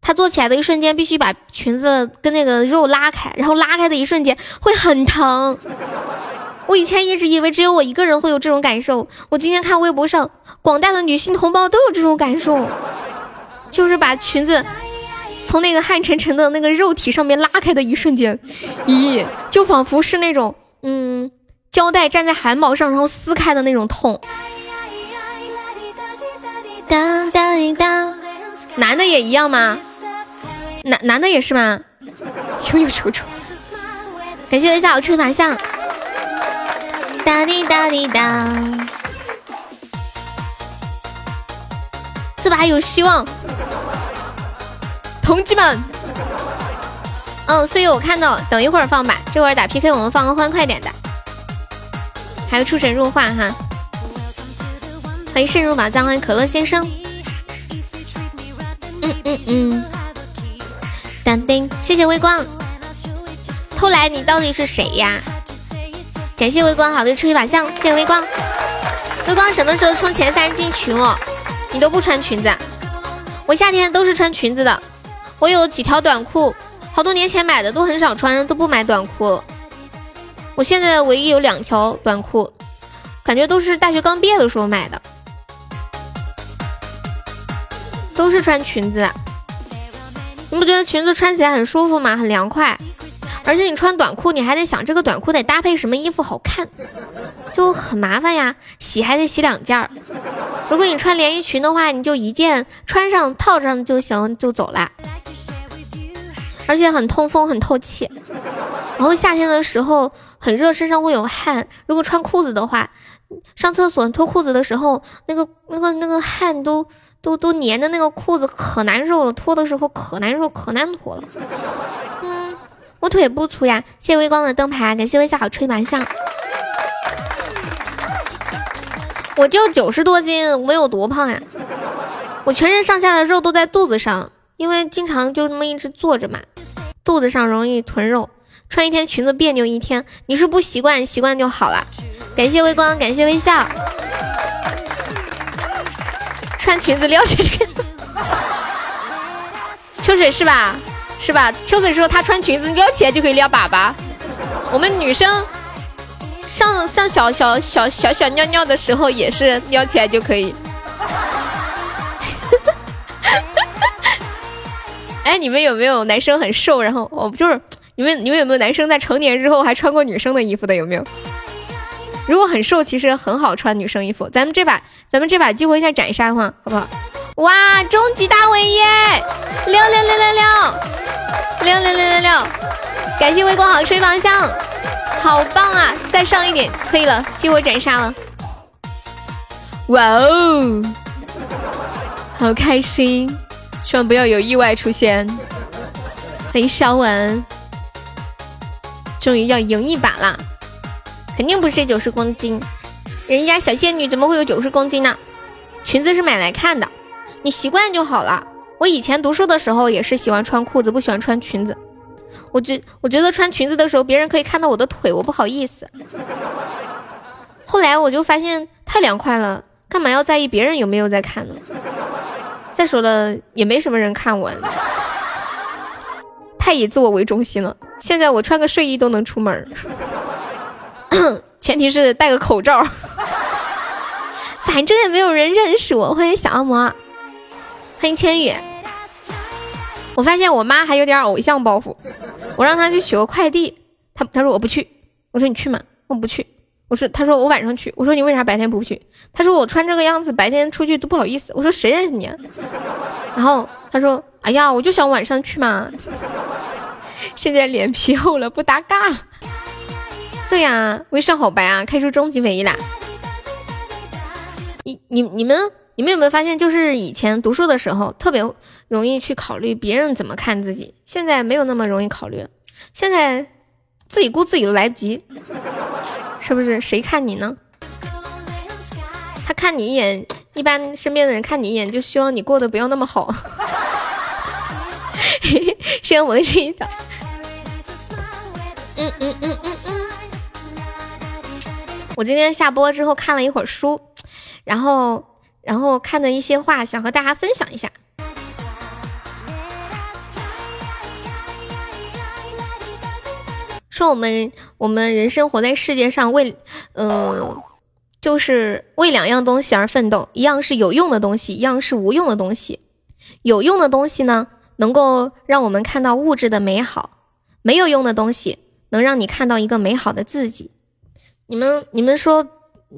她坐起来的一瞬间，必须把裙子跟那个肉拉开，然后拉开的一瞬间会很疼。我以前一直以为只有我一个人会有这种感受，我今天看微博上广大的女性同胞都有这种感受，就是把裙子从那个汗沉沉的那个肉体上面拉开的一瞬间，咦，就仿佛是那种嗯胶带粘在汗毛上然后撕开的那种痛。当当当，男的也一样吗？男男的也是吗？悠悠瞅瞅，感谢微笑吹法像，哒滴哒滴哒，这把有希望，同志们。嗯，所以我看到，等一会儿放吧，这会儿打 PK 我们放个欢快点的，还有出神入化哈，欢迎渗入宝藏，欢迎可乐先生，嗯嗯嗯。当叮，谢谢微光。偷来，你到底是谁呀？感谢微光，好的出一把象，谢谢微光。微光什么时候冲前三进群哦？你都不穿裙子，我夏天都是穿裙子的。我有几条短裤，好多年前买的，都很少穿，都不买短裤。我现在唯一有两条短裤，感觉都是大学刚毕业的时候买的，都是穿裙子。你不觉得裙子穿起来很舒服吗？很凉快，而且你穿短裤，你还得想这个短裤得搭配什么衣服好看，就很麻烦呀。洗还得洗两件儿。如果你穿连衣裙的话，你就一件穿上套上就行，就走了。而且很通风，很透气。然后夏天的时候很热，身上会有汗。如果穿裤子的话，上厕所脱裤子的时候，那个那个那个汗都都都粘的那个裤子可难受了，脱的时候可难受，可难脱了。我腿不粗呀。谢微光的灯牌，感谢微笑好吹麻将。我就九十多斤，我有多胖呀？我全身上下的肉都在肚子上，因为经常就那么一直坐着嘛，肚子上容易囤肉，穿一天裙子别扭一天。你是不习惯，习惯就好了。感谢微光，感谢微笑。穿裙子撩起来，秋水是吧？是吧？秋水说她穿裙子撩起来就可以撩粑粑。我们女生。上上小小小小小尿尿的时候也是撩起来就可以。哎，你们有没有男生很瘦，然后哦，就是你们你们有没有男生在成年之后还穿过女生的衣服的？有没有？如果很瘦，其实很好穿女生衣服。咱们这把咱们这把激活一下斩杀哈，好不好？哇，终极大尾耶！六六六六六六六六六六，感谢微光好吹方向。好棒啊！再上一点，可以了，激活斩杀了。哇哦，好开心！希望不要有意外出现。欢迎小文，终于要赢一把了，肯定不是九十公斤，人家小仙女怎么会有九十公斤呢？裙子是买来看的，你习惯就好了。我以前读书的时候也是喜欢穿裤子，不喜欢穿裙子。我觉我觉得穿裙子的时候，别人可以看到我的腿，我不好意思。后来我就发现太凉快了，干嘛要在意别人有没有在看呢？再说了，也没什么人看我，太以自我为中心了。现在我穿个睡衣都能出门，前提是戴个口罩。反正也没有人认识我。欢迎小恶魔，欢迎千羽。我发现我妈还有点偶像包袱。我让她去取个快递，她她说我不去，我说你去嘛，我不去，我说她说我晚上去，我说你为啥白天不去？他说我穿这个样子白天出去都不好意思，我说谁认识你？啊然后他说哎呀，我就想晚上去嘛，现在脸皮厚了，不搭嘎。对呀，微笑好白啊，开出终极唯一啦。你你你们你们有没有发现，就是以前读书的时候特别。容易去考虑别人怎么看自己，现在没有那么容易考虑了。现在自己顾自己都来不及，是不是？谁看你呢？他看你一眼，一般身边的人看你一眼，就希望你过得不要那么好。希望我的声音早。嗯嗯嗯嗯嗯。我今天下播之后看了一会儿书，然后然后看的一些话，想和大家分享一下。说我们我们人生活在世界上为，呃，就是为两样东西而奋斗，一样是有用的东西，一样是无用的东西。有用的东西呢，能够让我们看到物质的美好；没有用的东西，能让你看到一个美好的自己。你们你们说，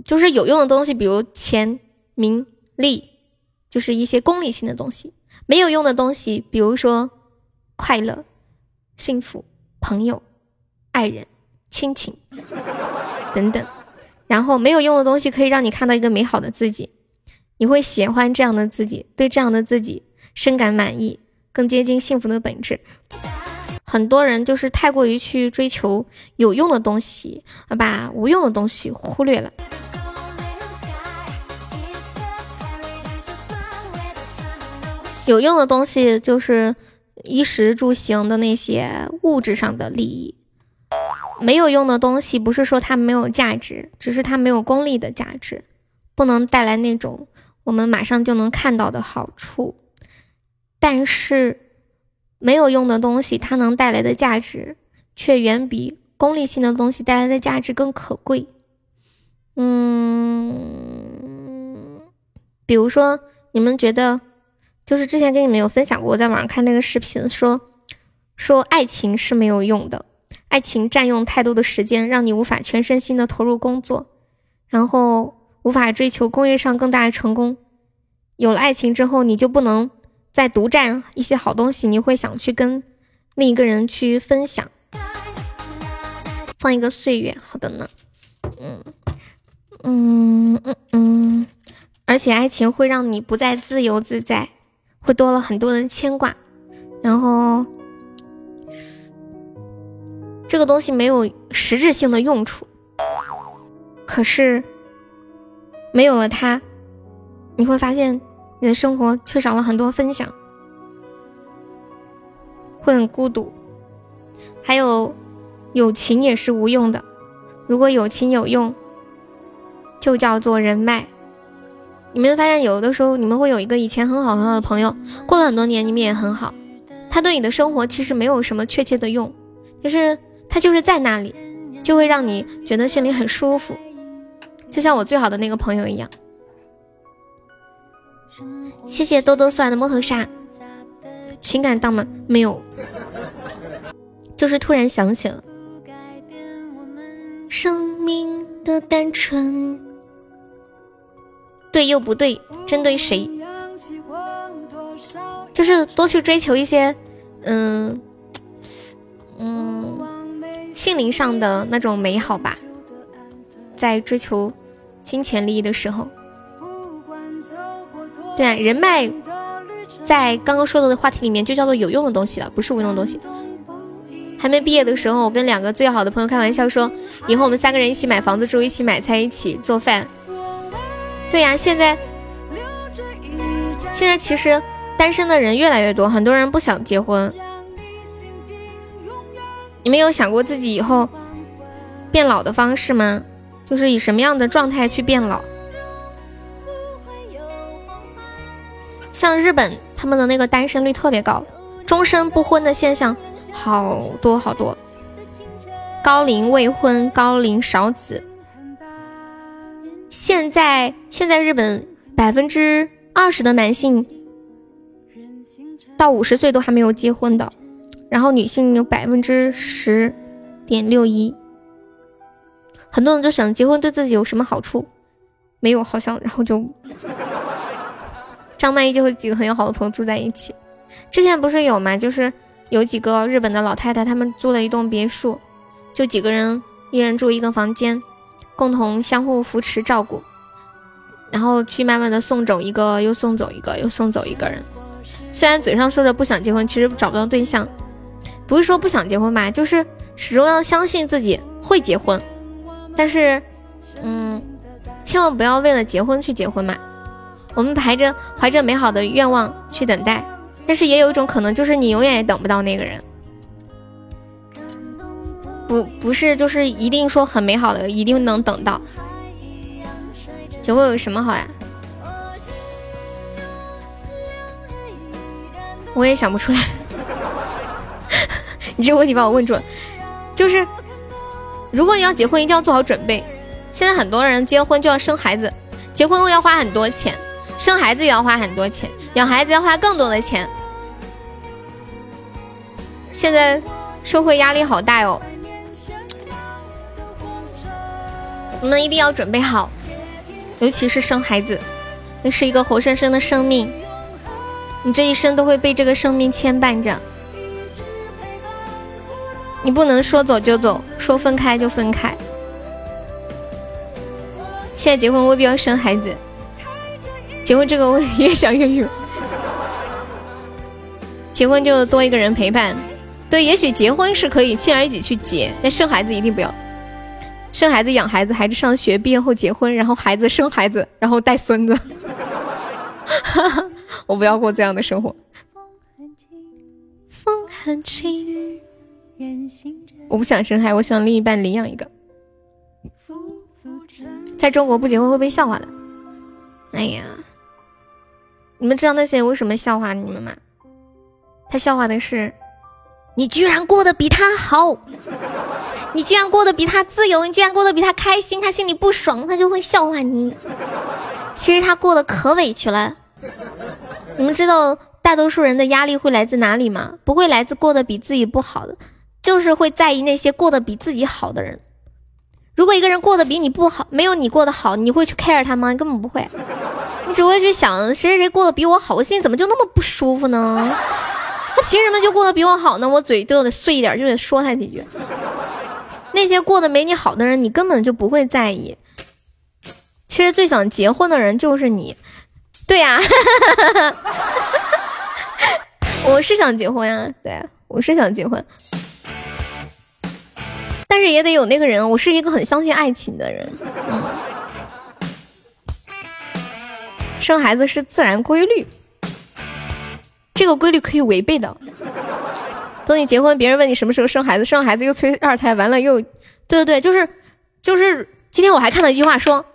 就是有用的东西，比如钱、名利，就是一些功利性的东西；没有用的东西，比如说快乐、幸福、朋友。爱人、亲情等等，然后没有用的东西可以让你看到一个美好的自己，你会喜欢这样的自己，对这样的自己深感满意，更接近幸福的本质。很多人就是太过于去追求有用的东西，而把无用的东西忽略了。有用的东西就是衣食住行的那些物质上的利益。没有用的东西，不是说它没有价值，只是它没有功利的价值，不能带来那种我们马上就能看到的好处。但是，没有用的东西，它能带来的价值，却远比功利性的东西带来的价值更可贵。嗯，比如说，你们觉得，就是之前跟你们有分享过，我在网上看那个视频，说说爱情是没有用的。爱情占用太多的时间，让你无法全身心的投入工作，然后无法追求工业上更大的成功。有了爱情之后，你就不能再独占一些好东西，你会想去跟另一个人去分享。放一个岁月，好的呢。嗯嗯嗯嗯，而且爱情会让你不再自由自在，会多了很多人牵挂，然后。这个东西没有实质性的用处，可是没有了它，你会发现你的生活缺少了很多分享，会很孤独。还有，友情也是无用的。如果友情有用，就叫做人脉。你们发现，有的时候你们会有一个以前很好很好的朋友，过了很多年你们也很好，他对你的生活其实没有什么确切的用，就是。他就是在那里，就会让你觉得心里很舒服，就像我最好的那个朋友一样。谢谢多多送来的摸头杀，情感档吗？没有，就是突然想起了生命的单纯，对又不对，针对谁？就是多去追求一些，嗯，嗯。心灵上的那种美好吧，在追求金钱利益的时候，对，人脉在刚刚说的话题里面就叫做有用的东西了，不是无用的东西。还没毕业的时候，我跟两个最好的朋友开玩笑说，以后我们三个人一起买房子住，一起买菜，一起做饭。对呀，现在现在其实单身的人越来越多，很多人不想结婚。你们有想过自己以后变老的方式吗？就是以什么样的状态去变老？像日本他们的那个单身率特别高，终身不婚的现象好多好多，高龄未婚、高龄少子。现在现在日本百分之二十的男性到五十岁都还没有结婚的。然后女性有百分之十点六一，很多人就想结婚对自己有什么好处？没有，好像然后就张曼玉就和几个很要好的朋友住在一起。之前不是有吗？就是有几个日本的老太太，他们租了一栋别墅，就几个人，一人住一个房间，共同相互扶持照顾，然后去慢慢的送走一个，又送走一个，又送走一个人。虽然嘴上说着不想结婚，其实找不到对象。不是说不想结婚吧，就是始终要相信自己会结婚，但是，嗯，千万不要为了结婚去结婚嘛。我们排着怀着美好的愿望去等待，但是也有一种可能，就是你永远也等不到那个人。不，不是，就是一定说很美好的，一定能等到。结婚有什么好呀？我也想不出来。你这个问题把我问住了，就是如果你要结婚，一定要做好准备。现在很多人结婚就要生孩子，结婚后要花很多钱，生孩子也要花很多钱，养孩子要花更多的钱。现在社会压力好大哟，你们一定要准备好，尤其是生孩子，那是一个活生生的生命，你这一生都会被这个生命牵绊着。你不能说走就走，说分开就分开。现在结婚未必要生孩子，结婚这个问题越想越远。结婚就多一个人陪伴，对，也许结婚是可以轻而易举去结，但生孩子一定不要。生孩子、养孩子，孩子上学毕业后结婚，然后孩子生孩子，然后带孙子。我不要过这样的生活。风很轻。我不想生孩，我想另一半领养一个。在中国不结婚会被笑话的。哎呀，你们知道那些人为什么笑话你们吗？他笑话的是，你居然过得比他好，你居然过得比他自由，你居然过得比他开心，他心里不爽，他就会笑话你。其实他过得可委屈了。你们知道大多数人的压力会来自哪里吗？不会来自过得比自己不好的。就是会在意那些过得比自己好的人。如果一个人过得比你不好，没有你过得好，你会去 care 他吗？根本不会，你只会去想谁谁谁过得比我好，我心里怎么就那么不舒服呢？他凭什么就过得比我好呢？我嘴都得碎一点，就得说他几句。那些过得没你好的人，你根本就不会在意。其实最想结婚的人就是你，对呀，我是想结婚呀，对，我是想结婚，但是也得有那个人。我是一个很相信爱情的人，嗯，生孩子是自然规律，这个规律可以违背的。等你结婚，别人问你什么时候生孩子，生孩子又催二胎，完了又，对对对，就是就是，今天我还看到一句话说。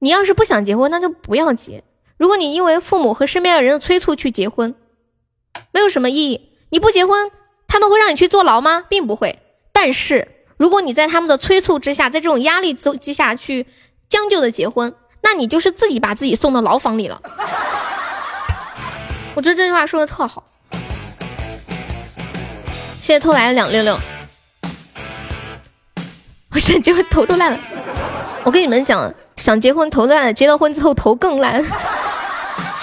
你要是不想结婚，那就不要结。如果你因为父母和身边的人的催促去结婚，没有什么意义。你不结婚，他们会让你去坐牢吗？并不会。但是如果你在他们的催促之下，在这种压力之下去将就的结婚，那你就是自己把自己送到牢房里了。我觉得这句话说的特好。谢谢偷来的两六六。我想结婚头都烂了。我跟你们讲。想结婚头烂了，结了婚之后头更烂。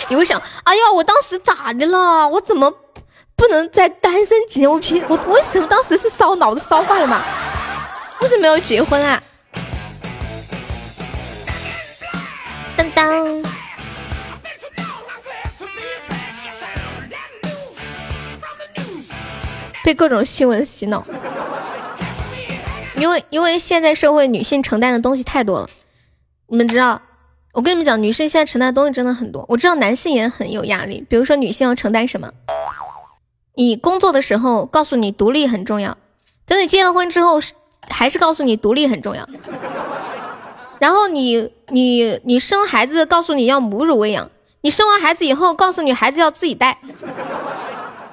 你会想，哎呀，我当时咋的了？我怎么不能再单身几年？我平我为什么当时是烧脑子烧坏了嘛？为什么要结婚啊？当当，被各种新闻洗脑，因为因为现在社会女性承担的东西太多了。你们知道，我跟你们讲，女性现在承担的东西真的很多。我知道男性也很有压力，比如说女性要承担什么？你工作的时候告诉你独立很重要，等你结了婚之后还是告诉你独立很重要。然后你你你生孩子告诉你要母乳喂养，你生完孩子以后告诉你孩子要自己带，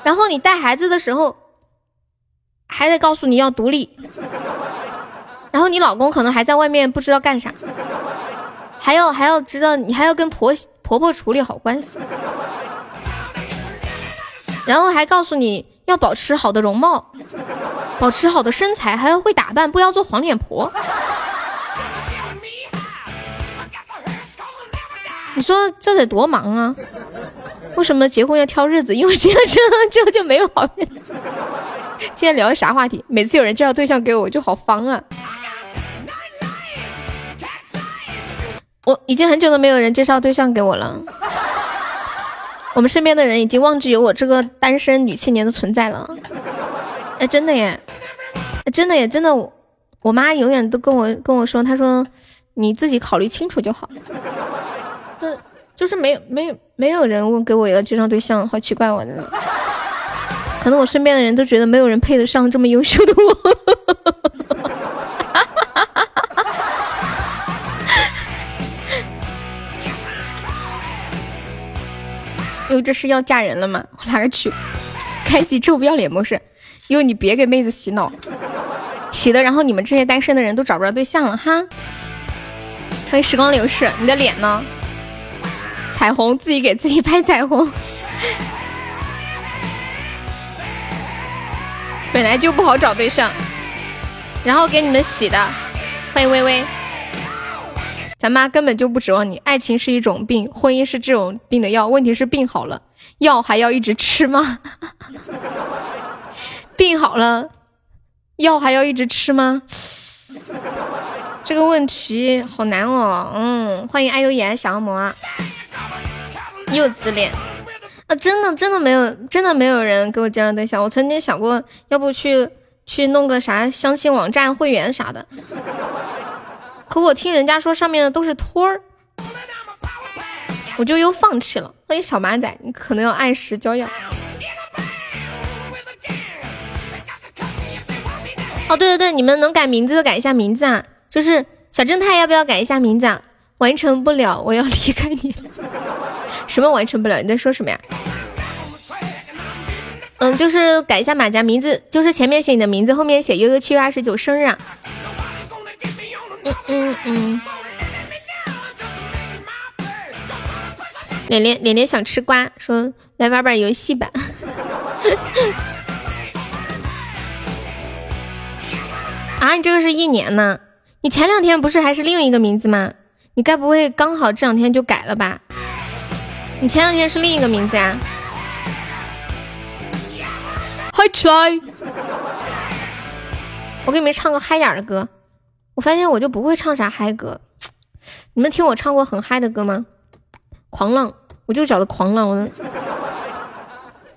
然后你带孩子的时候还得告诉你要独立，然后你老公可能还在外面不知道干啥。还要还要知道，你还要跟婆婆婆处理好关系，然后还告诉你要保持好的容貌，保持好的身材，还要会打扮，不要做黄脸婆。你说这得多忙啊？为什么结婚要挑日子？因为这样这样就没有好日子。今天聊的啥话题？每次有人介绍对象给我，我就好方啊。我已经很久都没有人介绍对象给我了，我们身边的人已经忘记有我这个单身女青年的存在了。哎，真的耶，真的耶，真的，我我妈永远都跟我跟我说，她说你自己考虑清楚就好。就是没有没有没有人问给我一个介绍对象，好奇怪我的，可能我身边的人都觉得没有人配得上这么优秀的我。因为这是要嫁人了吗？我哪个去？开启臭不要脸模式。因为你别给妹子洗脑，洗的，然后你们这些单身的人都找不着对象了哈。欢迎时光流逝，你的脸呢？彩虹，自己给自己拍彩虹。本来就不好找对象，然后给你们洗的。欢迎微微。咱妈根本就不指望你，爱情是一种病，婚姻是这种病的药。问题是病好了，药还要一直吃吗？病好了，药还要一直吃吗？这个问题好难哦。嗯，欢迎爱优言小恶魔，又自恋啊！真的真的没有，真的没有人给我介绍对象。我曾经想过，要不去去弄个啥相亲网站会员啥的。可我听人家说上面的都是托儿，我就又放弃了。欢迎小马仔，你可能要按时交药。哦，对对对，你们能改名字的改一下名字啊！就是小正太要不要改一下名字啊？完成不了，我要离开你。什么完成不了？你在说什么呀？嗯，就是改一下马甲名字，就是前面写你的名字，后面写悠悠七月二十九生日啊。嗯嗯，脸脸脸脸想吃瓜，说来玩玩游戏吧。啊，你这个是一年呢？你前两天不是还是另一个名字吗？你该不会刚好这两天就改了吧？你前两天是另一个名字呀？嗨起来！我给你们唱个嗨点的歌。我发现我就不会唱啥嗨歌。你们听我唱过很嗨的歌吗？狂浪，我就找的狂浪。我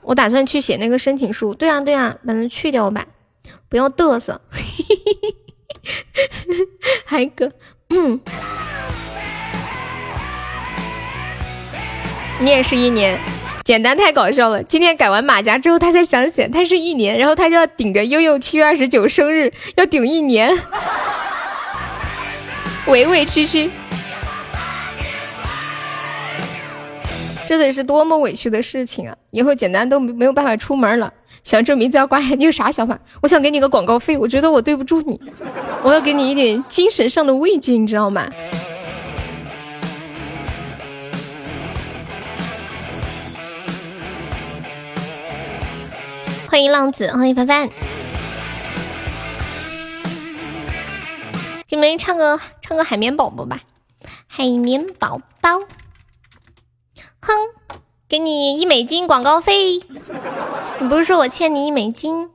我打算去写那个申请书。对啊对啊，把它去掉吧，不要嘚瑟。嗨歌，嗯。你也是一年，简单太搞笑了。今天改完马甲之后，他才想起来他是一年，然后他就要顶着悠悠七月二十九生日要顶一年，委委屈屈，这得是多么委屈的事情啊！以后简单都没有办法出门了。想这名字要挂，你有啥想法？我想给你个广告费，我觉得我对不住你，我要给你一点精神上的慰藉，你知道吗？欢迎浪子，欢迎凡凡，给你们唱个唱个海绵宝宝吧，海绵宝宝，哼，给你一美金广告费，你不是说我欠你一美金？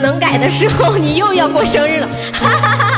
能改的时候，你又要过生日了，哈哈哈哈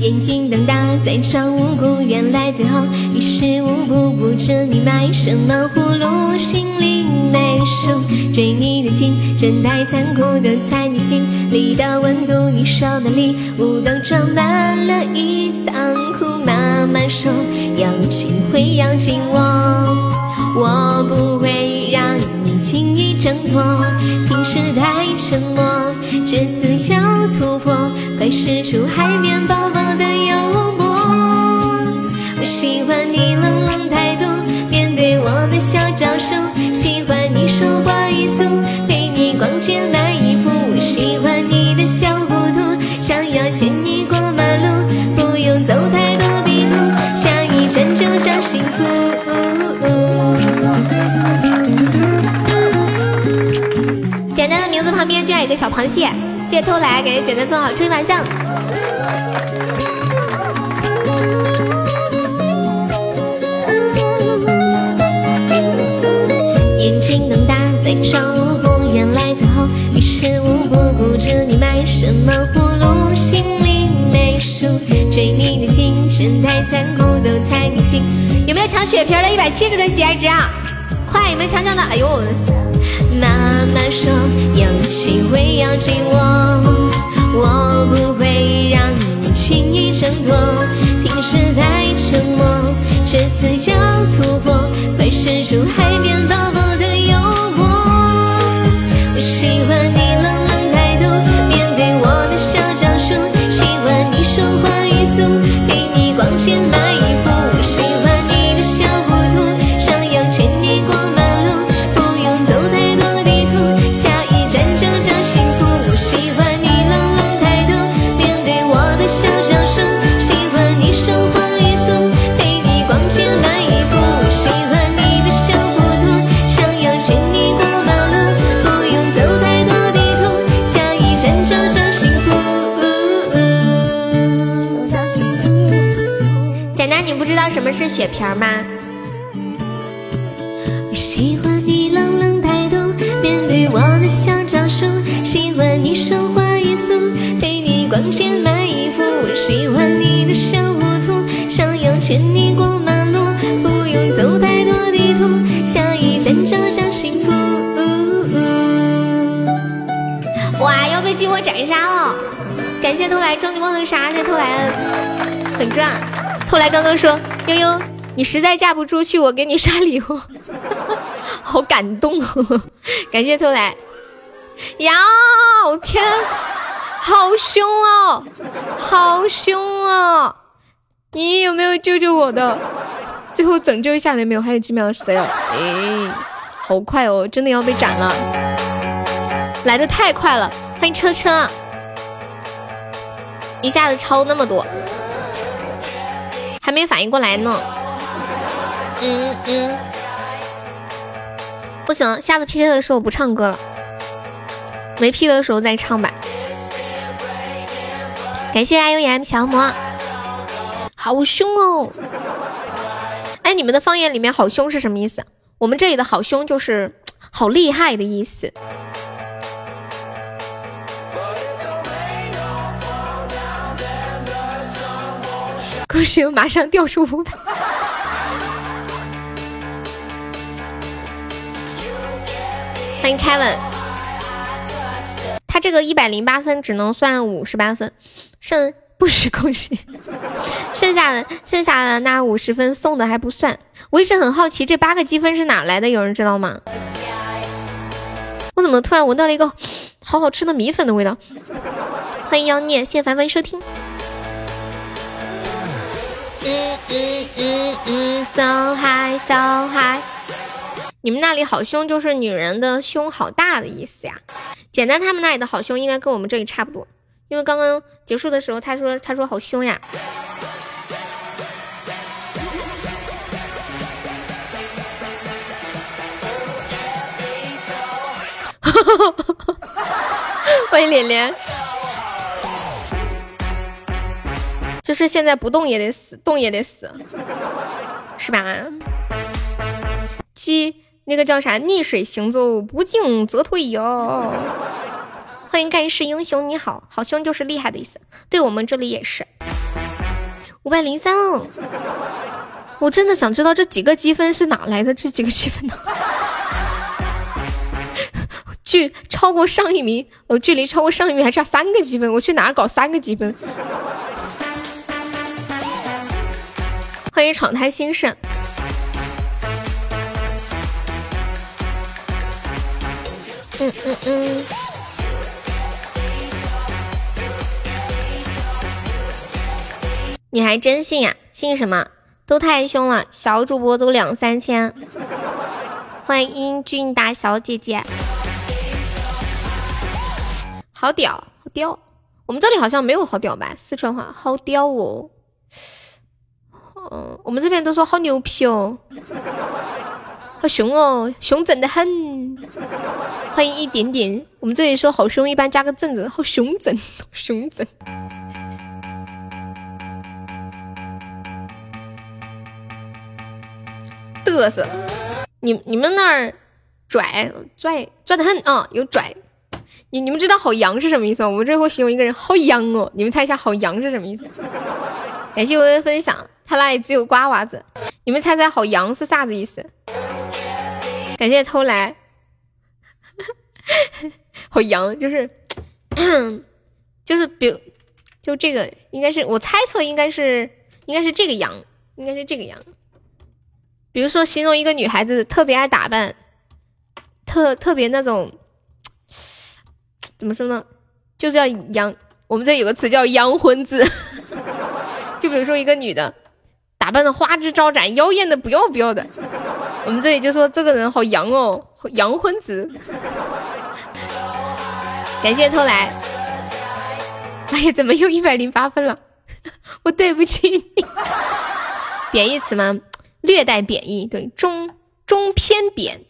眼睛瞪大在装无辜，原来最后于事无补，不知你卖什么葫芦，心里没数。追你的劲真太残酷，都猜你心里的温度。你收的礼物都装满了一仓库。妈妈说要亲会要紧我，我不会让你轻易挣脱。平时太沉默，这次要突破，快使出海绵宝陪你逛街买衣服。我喜欢你的小糊涂，想要牵你过马路，不用走太多地图，下一站就找幸福。简单的名字旁边就要一个小螃蟹，谢谢偷来给简单送好吹麻将。眼睛瞪大嘴上原来最后于事无补，不知你卖什么葫芦，心里没数。追你的劲真太残酷，都猜你心。有没有抢血瓶的？一百七十个喜爱值啊！快，有没有抢抢的？哎呦，妈妈说要亲会要紧我，我不会让你轻易挣脱。平时太沉默，这次要突破，快使出海道什么是血瓶吗？我喜欢你冷冷态度，面对我的小招数，喜欢你说话语速，陪你逛街买衣服。我喜欢你的小糊涂，想要牵你过马路，不用走太多地图，下一站就叫幸福。哇，要被激活斩杀了！感谢偷来终极梦的啥，谢偷来粉钻。偷来刚刚说悠悠，你实在嫁不出去，我给你刷礼物，好感动哦！感谢偷来。呀，我天，好凶哦，好凶哦！你有没有救救我的？最后拯救一下有没有？还有几秒死了！哎，好快哦，真的要被斩了，来的太快了！欢迎车车，一下子超那么多，还没反应过来呢。嗯嗯，不行，下次 PK 的时候我不唱歌了，没 P 的时候再唱吧。感谢 I U M 小魔，好凶哦！哎，你们的方言里面“好凶”是什么意思？我们这里的好凶就是好厉害的意思。歌声马上掉出五百。欢迎 Kevin，他这个一百零八分只能算五十八分，剩不许恭喜，剩下的剩下的那五十分送的还不算。我一直很好奇这八个积分是哪来的，有人知道吗？我怎么突然闻到了一个好好吃的米粉的味道？欢迎妖孽，谢谢凡凡收听。嗯嗯嗯嗯，so high so high。你们那里好凶，就是女人的胸好大的意思呀。简单他们那里的好凶，应该跟我们这里差不多。因为刚刚结束的时候，他说他说好凶呀。欢迎连连。就是现在不动也得死，动也得死，是吧？鸡那个叫啥？逆水行舟，不进则退哟。欢迎盖世英雄，你好好凶就是厉害的意思。对我们这里也是五百零三了。我真的想知道这几个积分是哪来的？这几个积分呢？距超过上一名，我距离超过上一名还差三个积分，我去哪搞三个积分？欢迎闯胎兴盛。嗯嗯嗯。你还真信呀？信什么？都太凶了，小主播都两三千。欢迎英俊大小姐姐，好屌，好屌！我们这里好像没有好屌吧？四川话，好屌哦。嗯，我们这边都说好牛皮哦，好凶哦，凶整的很。欢迎一点点，我们这里说好凶，一般加个正字，好凶整，凶整。嘚瑟，你你们那儿拽拽拽的很啊，有拽。你你们知道好阳是什么意思吗？我们这会形容一个人好阳哦，你们猜一下好阳是什么意思？感谢微微分享。他那里只有瓜娃子，你们猜猜好羊是啥子意思？感谢偷来，好洋就是就是比就这个应该是我猜测应该是应该是这个羊应该是这个羊，比如说形容一个女孩子特别爱打扮，特特别那种怎么说呢？就叫羊，我们这有个词叫洋婚子，就比如说一个女的。打扮的花枝招展，妖艳的不要不要的。我们这里就说这个人好洋哦，洋婚子。感谢偷来。哎呀，怎么又一百零八分了？我对不起你。贬义词吗？略带贬义，对，中中偏贬。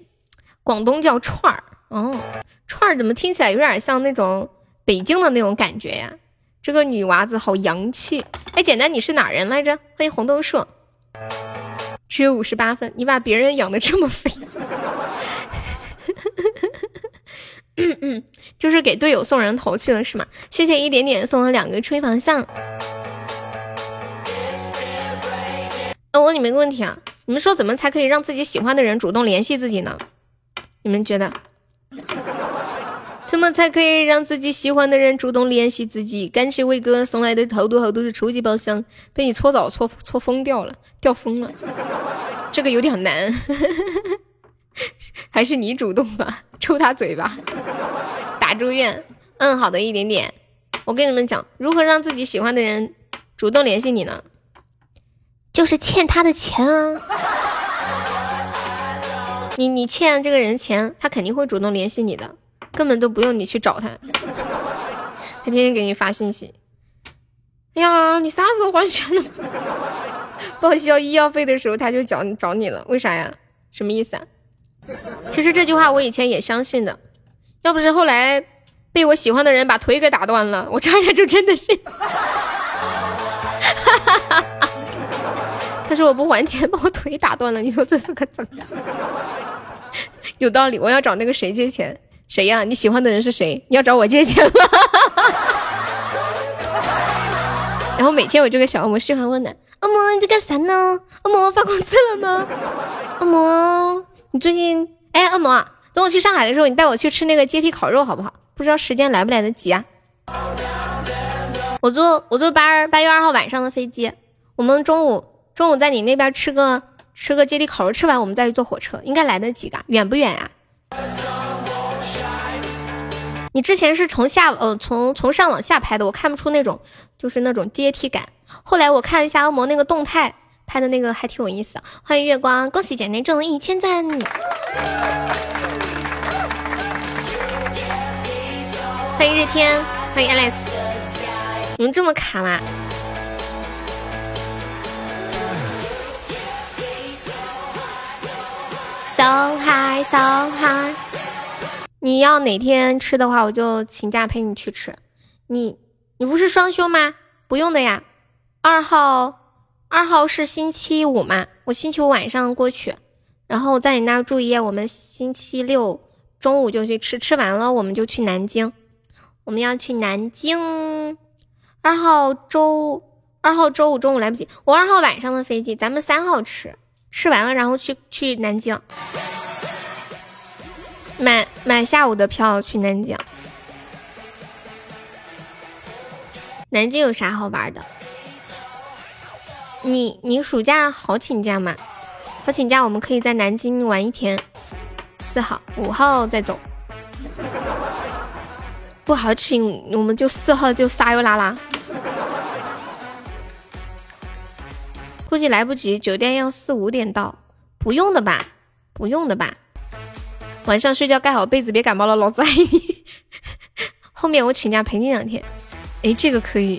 广东叫串儿，哦，串儿怎么听起来有点像那种北京的那种感觉呀？这个女娃子好洋气。哎，简单，你是哪人来着？欢迎红豆树，只有五十八分，你把别人养的这么肥，嗯嗯，就是给队友送人头去了是吗？谢谢一点点送了两个吹风像。我问你们一个问题啊，你们说怎么才可以让自己喜欢的人主动联系自己呢？你们觉得？怎么才可以让自己喜欢的人主动联系自己？感谢伟哥送来的好多好多的初级宝箱，被你搓澡搓搓疯掉了，掉疯了，这个有点难，还是你主动吧，抽他嘴巴，打住院。嗯，好的，一点点，我跟你们讲，如何让自己喜欢的人主动联系你呢？就是欠他的钱啊！你你欠这个人钱，他肯定会主动联系你的，根本都不用你去找他，他天天给你发信息。哎呀，你啥时候还钱呢？报销医药费的时候他就找找你了，为啥呀？什么意思啊？其实这句话我以前也相信的，要不是后来被我喜欢的人把腿给打断了，我差点就真的信。他说我不还钱，把我腿打断了，你说这是个怎么？有道理，我要找那个谁借钱？谁呀？你喜欢的人是谁？你要找我借钱吗？然后每天我就给小恶魔嘘寒问暖，恶魔你在干啥呢？恶魔发工资了吗？恶魔。你最近哎，恶魔，等我去上海的时候，你带我去吃那个阶梯烤肉好不好？不知道时间来不来得及啊？我坐我坐八八月二号晚上的飞机，我们中午中午在你那边吃个吃个阶梯烤肉，吃完我们再去坐火车，应该来得及噶？远不远呀？你之前是从下呃从从上往下拍的，我看不出那种就是那种阶梯感。后来我看了一下恶魔那个动态。拍的那个还挺有意思，欢迎月光，恭喜简内中一千赞，欢迎日天，欢迎 Alice，你们这么卡吗？小海，小海，你要哪天吃的话，我就请假陪你去吃。你你不是双休吗？不用的呀，二号。二号是星期五嘛？我星期五晚上过去，然后在你那儿住一夜。我们星期六中午就去吃，吃完了我们就去南京。我们要去南京。二号周二号周五中午来不及，我二号晚上的飞机，咱们三号吃，吃完了然后去去南京，买买下午的票去南京。南京有啥好玩的？你你暑假好请假吗？好请假，我们可以在南京玩一天，四号五号再走。不好请，我们就四号就撒悠拉拉。估计来不及，酒店要四五点到，不用的吧？不用的吧？晚上睡觉盖好被子，别感冒了，老子爱你。后面我请假陪你两天，哎，这个可以。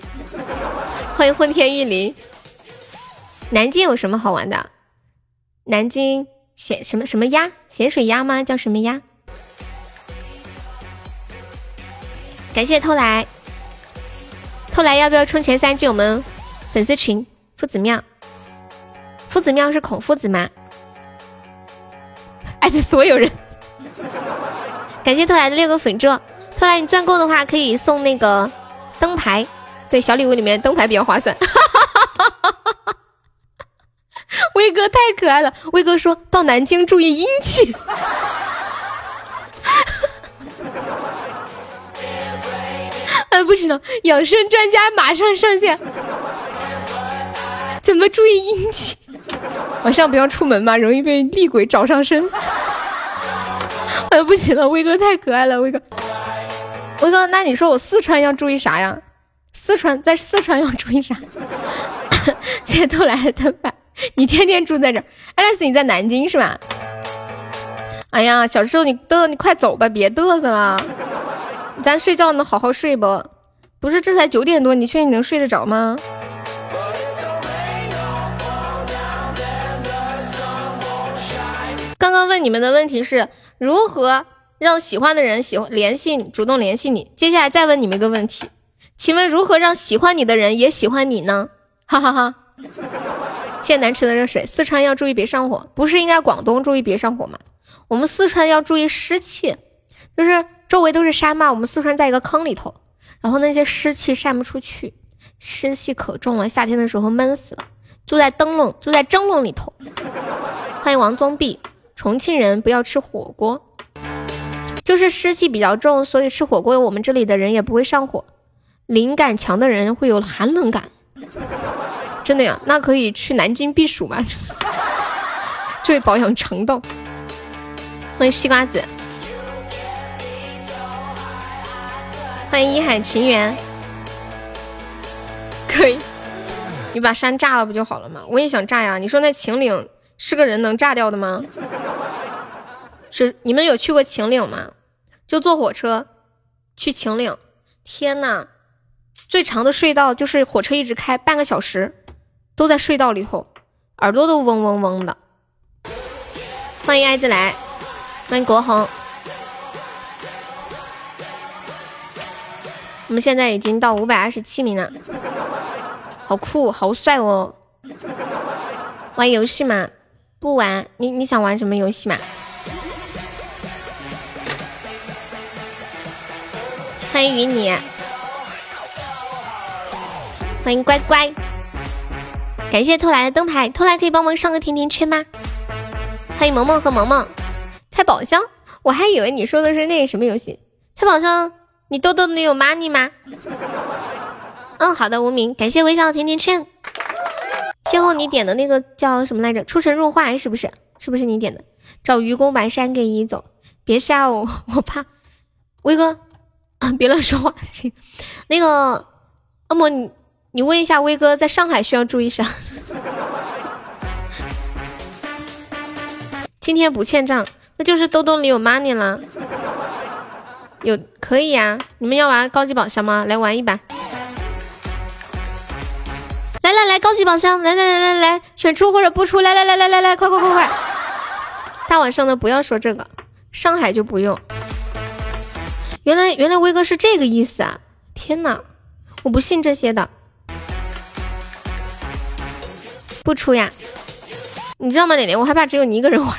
欢迎昏天玉林。南京有什么好玩的？南京咸什么什么鸭？咸水鸭吗？叫什么鸭？感谢偷来，偷来要不要冲前三进我们粉丝群？夫子庙，夫子庙是孔夫子吗？爱着所有人。感谢偷来的六个粉钻，偷来你钻够的话可以送那个灯牌，对，小礼物里面灯牌比较划算。威哥太可爱了，威哥说到南京注意阴气。哎，不知道养生专家马上上线，怎么注意阴气？晚上不要出门嘛，容易被厉鬼找上身。哎，不行了，威哥太可爱了，威哥，威哥，那你说我四川要注意啥呀？四川在四川要注意啥？现在都来了，灯牌。你天天住在这儿，Alex，你在南京是吧？哎呀，小时候你嘚，你快走吧，别嘚瑟了。咱睡觉能好好睡不？不是，这才九点多，你确定你能睡得着吗？刚刚问你们的问题是如何让喜欢的人喜欢联系你，主动联系你。接下来再问你们一个问题，请问如何让喜欢你的人也喜欢你呢？哈哈哈。谢谢难吃的热水，四川要注意别上火，不是应该广东注意别上火吗？我们四川要注意湿气，就是周围都是山嘛，我们四川在一个坑里头，然后那些湿气散不出去，湿气可重了，夏天的时候闷死了。住在灯笼，住在蒸笼里头。欢迎王宗弼，重庆人不要吃火锅，就是湿气比较重，所以吃火锅我们这里的人也不会上火。灵感强的人会有寒冷感。真的呀，那可以去南京避暑吗？注意保养肠道。欢迎西瓜子，欢迎一海情缘。可以，你把山炸了不就好了吗？我也想炸呀。你说那秦岭是个人能炸掉的吗？是你们有去过秦岭吗？就坐火车去秦岭，天呐，最长的隧道就是火车一直开半个小时，都在隧道里头，耳朵都嗡嗡嗡的。欢迎爱子来，欢迎国恒。我们现在已经到五百二十七名了，好酷，好帅哦！玩游戏吗？不玩。你你想玩什么游戏吗？欢迎与你，欢迎乖乖，感谢偷来的灯牌，偷来可以帮忙上个甜甜圈吗？欢迎萌萌和萌萌，猜宝箱，我还以为你说的是那什么游戏，猜宝箱。你豆豆你有 money 吗？嗯，好的，无名，感谢微笑甜甜圈。邂逅你点的那个叫什么来着？出神入化是不是？是不是你点的？找愚公把山给移走，别吓我，我怕。威哥，啊 别乱说话。那个恶魔，你你问一下威哥，在上海需要注意啥？今天不欠账，那就是豆豆里有 money 了。有可以呀，你们要玩高级宝箱吗？来玩一把。来来来，高级宝箱，来来来来来，选出或者不出，来来来来来来，快快快快！大晚上的不要说这个，上海就不用。原来原来威哥是这个意思啊！天哪，我不信这些的，不出呀？你知道吗，奶奶？我害怕只有你一个人玩。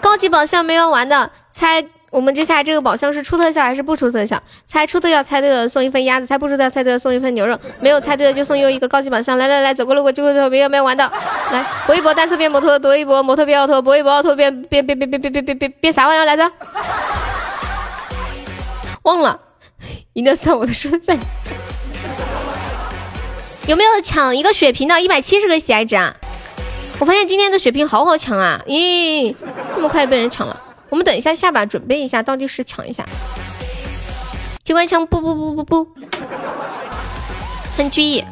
高级宝箱没有玩的，猜。我们接下来这个宝箱是出特效还是不出特效？猜出特效猜对了送一份鸭子，猜不出特效猜对了送一份牛肉，没有猜对的就送又一个高级宝箱。来来来，走过路过就会没有没有玩到，来搏一搏单车变摩托，搏一搏摩托变奥拓，搏一搏奥拓变变变变变变变变变啥玩意来着？忘了，一定要算我的身份。有没有抢一个血瓶的？一百七十个喜爱值啊！我发现今天的血瓶好好抢啊！咦，这么快被人抢了？我们等一下下把准备一下，倒计时抢一下。机关枪，不不不不不，很注意，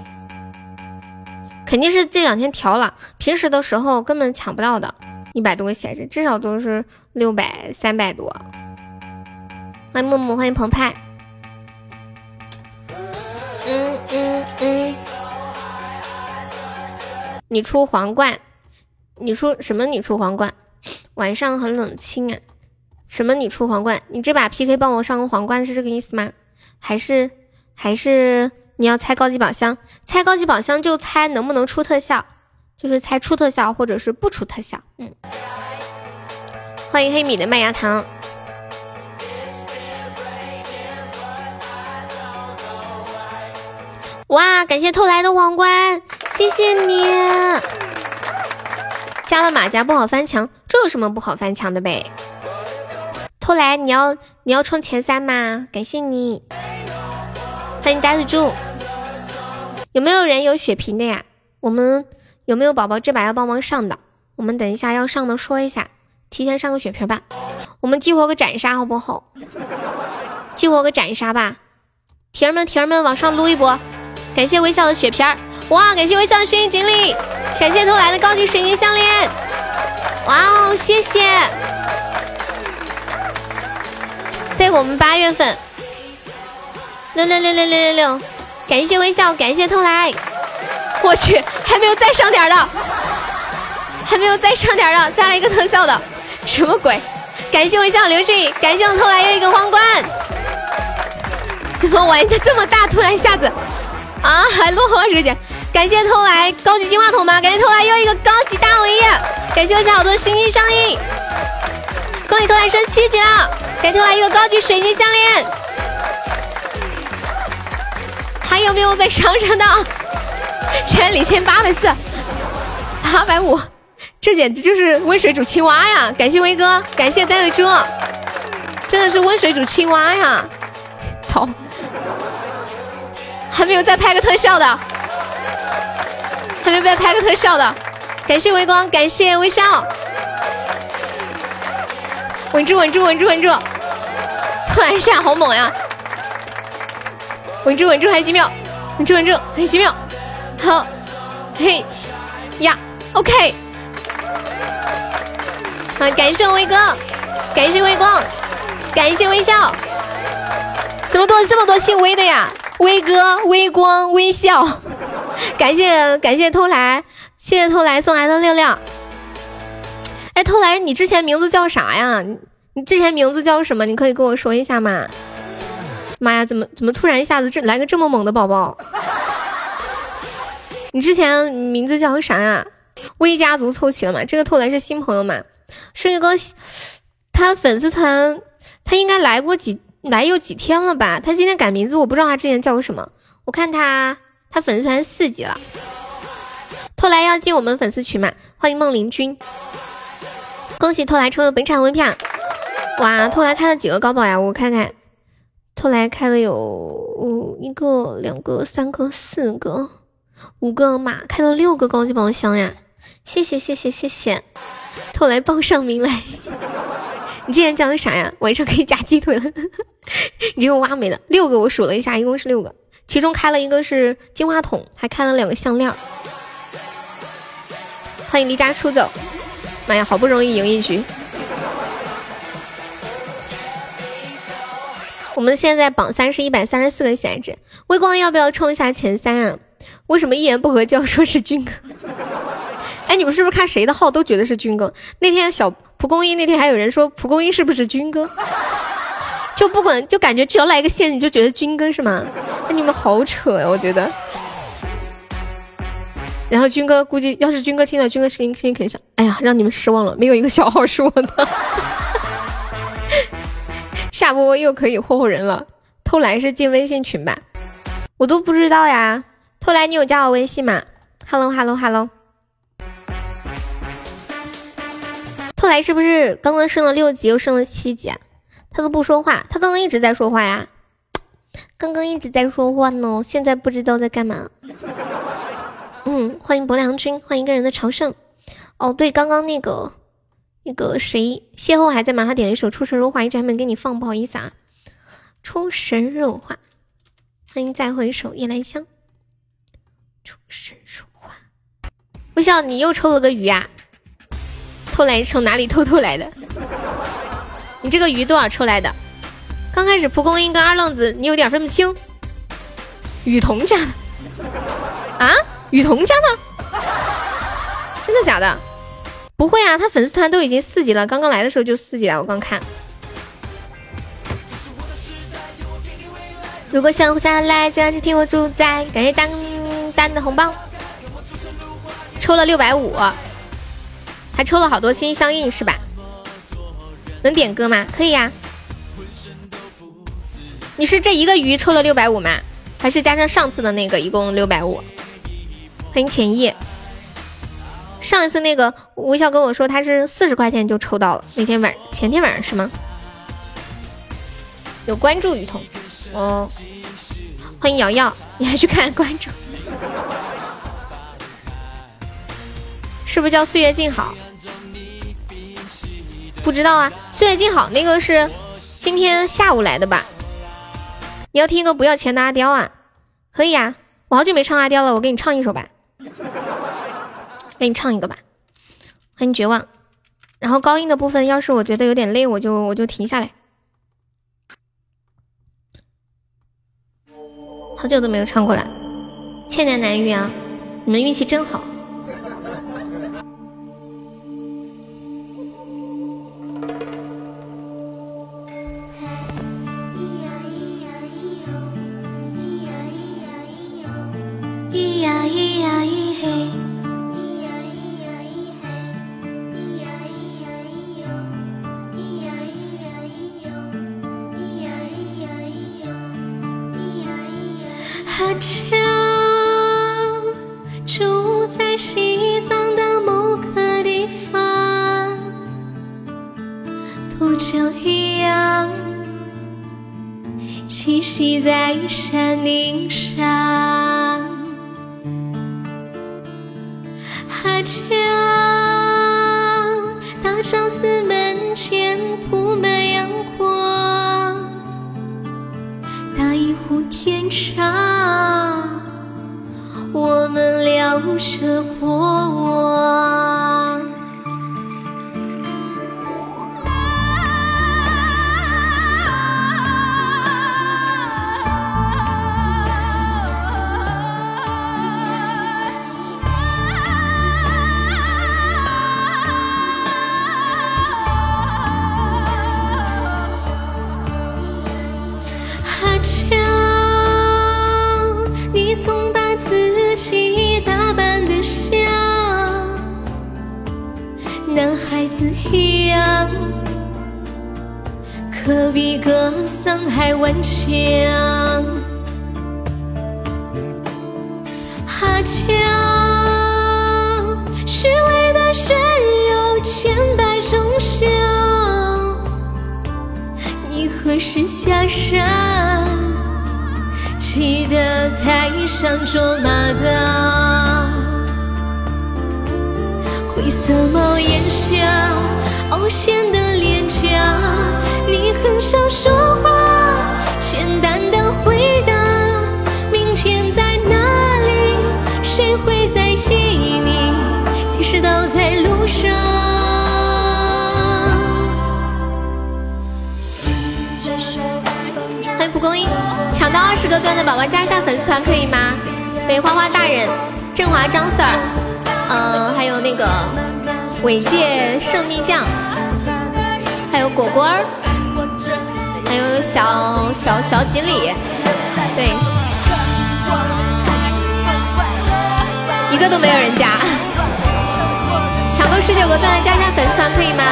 肯定是这两天调了，平时的时候根本抢不到的。一百多个血值，至少都是六百、三百多。欢迎木木，欢迎澎湃。嗯嗯嗯，你出皇冠，你出什么？你出皇冠？晚上很冷清啊。什么？你出皇冠？你这把 PK 帮我上个皇冠是这个意思吗？还是还是你要猜高级宝箱？猜高级宝箱就猜能不能出特效，就是猜出特效或者是不出特效。嗯，欢迎黑米的麦芽糖。哇，感谢偷来的皇冠，谢谢你。加了马甲不好翻墙，这有什么不好翻墙的呗？偷来你要你要冲前三吗？感谢你，欢迎呆子猪。有没有人有血瓶的呀？我们有没有宝宝这把要帮忙上的？我们等一下要上的说一下，提前上个血瓶吧。我们激活个斩杀好不好？激活个斩杀吧，铁儿们铁儿们往上撸一波。感谢微笑的血瓶，哇！感谢微笑的声音锦鲤，感谢偷来的高级水晶项链，哇哦，谢谢。对我们八月份六六六六六六六，感谢微笑，感谢偷来，我去，还没有再上点的，还没有再上点的，再来一个特效的，什么鬼？感谢微笑刘俊，感谢我偷来又一个皇冠，怎么玩的这么大？突然一下子啊，还落后时间，感谢偷来高级金话筒吗？感谢偷来又一个高级大 V，感谢微笑好多星星上映。恭喜偷来升七级了，给偷来一个高级水晶项链，还有没有在上上的？千里千八百四，八百五，这简直就是温水煮青蛙呀！感谢威哥，感谢呆子猪，真的是温水煮青蛙呀！操，还没有再拍个特效的，还没有再拍个特效的，感谢微光，感谢微笑。稳住，稳住，稳住，稳住！突然一下好猛呀！稳住，稳住，还有几秒！稳住，稳住还有几秒，好，嘿呀，OK，好，感谢威哥，感谢微光，感谢微笑，怎么多这么多姓威的呀？威哥、微光、微笑，感谢感谢偷来，谢谢偷来送来的六六。哎，偷来，你之前名字叫啥呀？你之前名字叫什么？你可以跟我说一下吗？妈呀，怎么怎么突然一下子这来个这么猛的宝宝？你之前名字叫啥呀？微家族凑齐了吗？这个偷来是新朋友吗？顺宇哥，他粉丝团他应该来过几来有几天了吧？他今天改名字，我不知道他之前叫什么。我看他他粉丝团四级了。偷来要进我们粉丝群吗？欢迎梦灵君，恭喜偷来抽的本场微票。哇，偷来开了几个高宝呀？我看看。偷来开了有一个、两个、三个、四个、五个马，开了六个高级宝箱呀！谢谢谢谢谢谢，偷来报上名来。你今天叫的啥呀？晚上可以夹鸡腿了。你这个挖没的，六个我数了一下，一共是六个，其中开了一个是金话筒，还开了两个项链。欢迎离家出走，妈呀，好不容易赢一局。我们现在榜三是一百三十四个喜爱值，微光要不要冲一下前三啊？为什么一言不合就要说是军哥？哎，你们是不是看谁的号都觉得是军哥？那天小蒲公英那天还有人说蒲公英是不是军哥？就不管就感觉只要来个线你就觉得军哥是吗？那你们好扯呀，我觉得。然后军哥估计要是军哥听到军哥声音，声音肯定想，哎呀，让你们失望了，没有一个小号是我的。下播又可以霍霍人了，偷来是进微信群吧？我都不知道呀。偷来，你有加我微信吗？Hello Hello Hello。偷来是不是刚刚升了六级又升了七级？他都不说话，他刚刚一直在说话呀。刚刚一直在说话呢，现在不知道在干嘛。嗯，欢迎薄良君，欢迎一个人的朝圣。哦，对，刚刚那个。那个谁，邂逅还在吗？他点了一首《出神入化》，一直还没给你放，不好意思啊。出神入化，欢迎再回首夜来香。出神入化，不笑你又抽了个鱼啊？偷来是从哪里偷偷来的？你这个鱼多少抽来的？刚开始蒲公英跟二愣子，你有点分不清。雨桐家的啊？雨桐家的？真的假的？不会啊，他粉丝团都已经四级了，刚刚来的时候就四级了，我刚看。如果想活下来，就要听我主宰。感谢丹丹的红包，抽了六百五，还抽了好多心心相印是吧？能点歌吗？可以呀。你是这一个鱼抽了六百五吗？还是加上上次的那个一共六百五？欢迎浅意。上一次那个微笑跟我说他是四十块钱就抽到了，那天晚前天晚上是吗？有关注雨桐哦，欢迎瑶瑶，你还去看关注？是不是叫岁月静好？不知道啊，岁月静好那个是今天下午来的吧？你要听一个不要钱的阿刁啊？可以啊，我好久没唱阿刁了，我给你唱一首吧。给你唱一个吧，欢迎绝望。然后高音的部分，要是我觉得有点累，我就我就停下来。好久都没有唱过了，千年难遇啊！你们运气真好。锦鲤，对，一个都没有人加，抢够十九个钻的加一下粉丝团可以吗？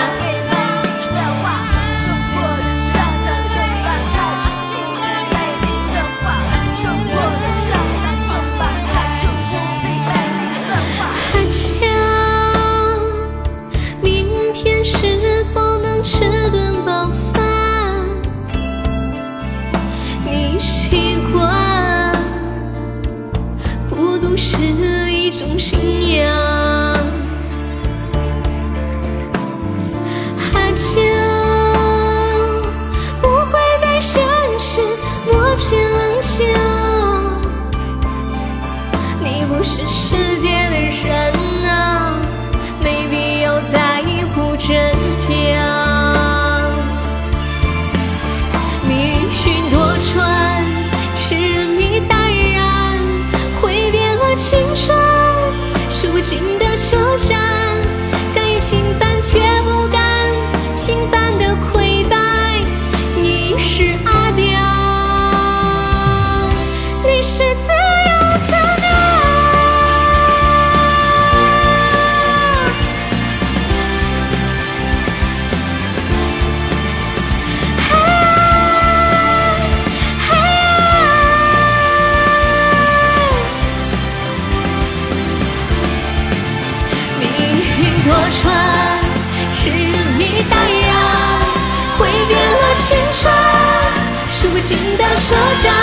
尽的车站，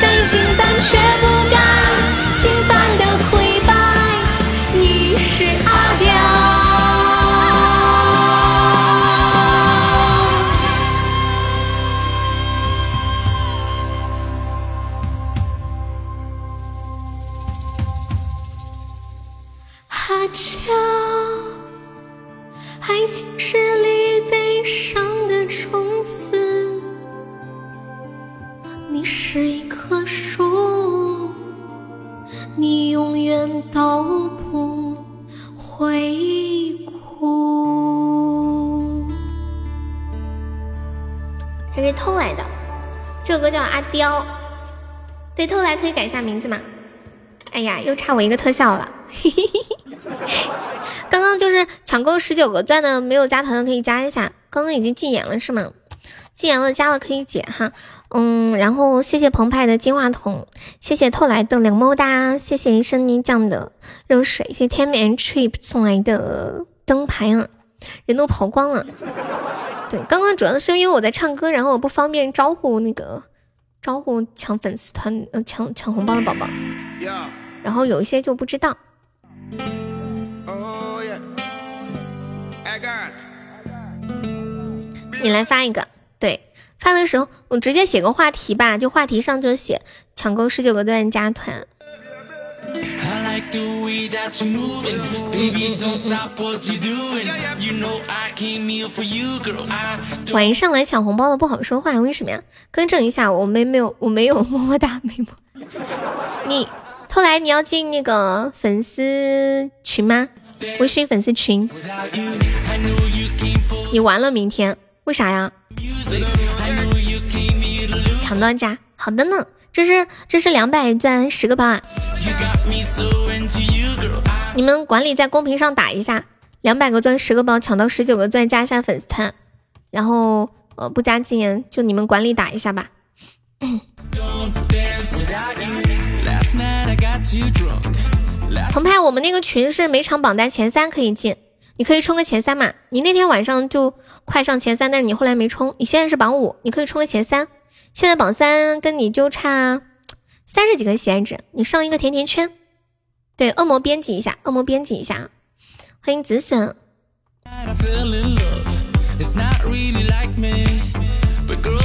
敢于平凡却不甘心改一下名字嘛？哎呀，又差我一个特效了。刚刚就是抢够十九个钻的，没有加团的可以加一下。刚刚已经禁言了是吗？禁言了，加了可以解哈。嗯，然后谢谢澎湃的金话筒，谢谢透来的两么哒，谢谢生泥酱的热水，谢谢天眠 trip 送来的灯牌啊，人都跑光了。对，刚刚主要是因为我在唱歌，然后我不方便招呼那个招呼抢粉丝团呃抢抢红包的宝宝，然后有一些就不知道。你来发一个，对，发的时候我直接写个话题吧，就话题上就写抢够十九个钻加团。晚上来抢红包的不好说话，为什么呀？更正一下，我没没有，我没有么么哒，没么。你后来你要进那个粉丝群吗？微信粉丝群。你完了，明天为啥呀？抢到家，好的呢。这是这是两百钻十个包啊！你们管理在公屏上打一下，两百个钻十个包，抢到十九个钻加一下粉丝团，然后呃不加禁言，就你们管理打一下吧。澎湃，我们那个群是每场榜单前三可以进，你可以冲个前三嘛？你那天晚上就快上前三，但是你后来没冲，你现在是榜五，你可以冲个前三。现在榜三跟你就差三十几个喜爱值，你上一个甜甜圈。对，恶魔编辑一下，恶魔编辑一下。欢迎紫笋。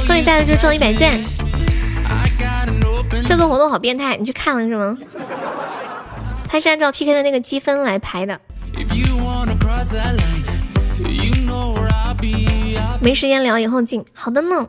恭喜大家就中一百钻。这个活动好变态，你去看了是吗？他是按照 PK 的那个积分来排的。没时间聊，以后进。好的呢。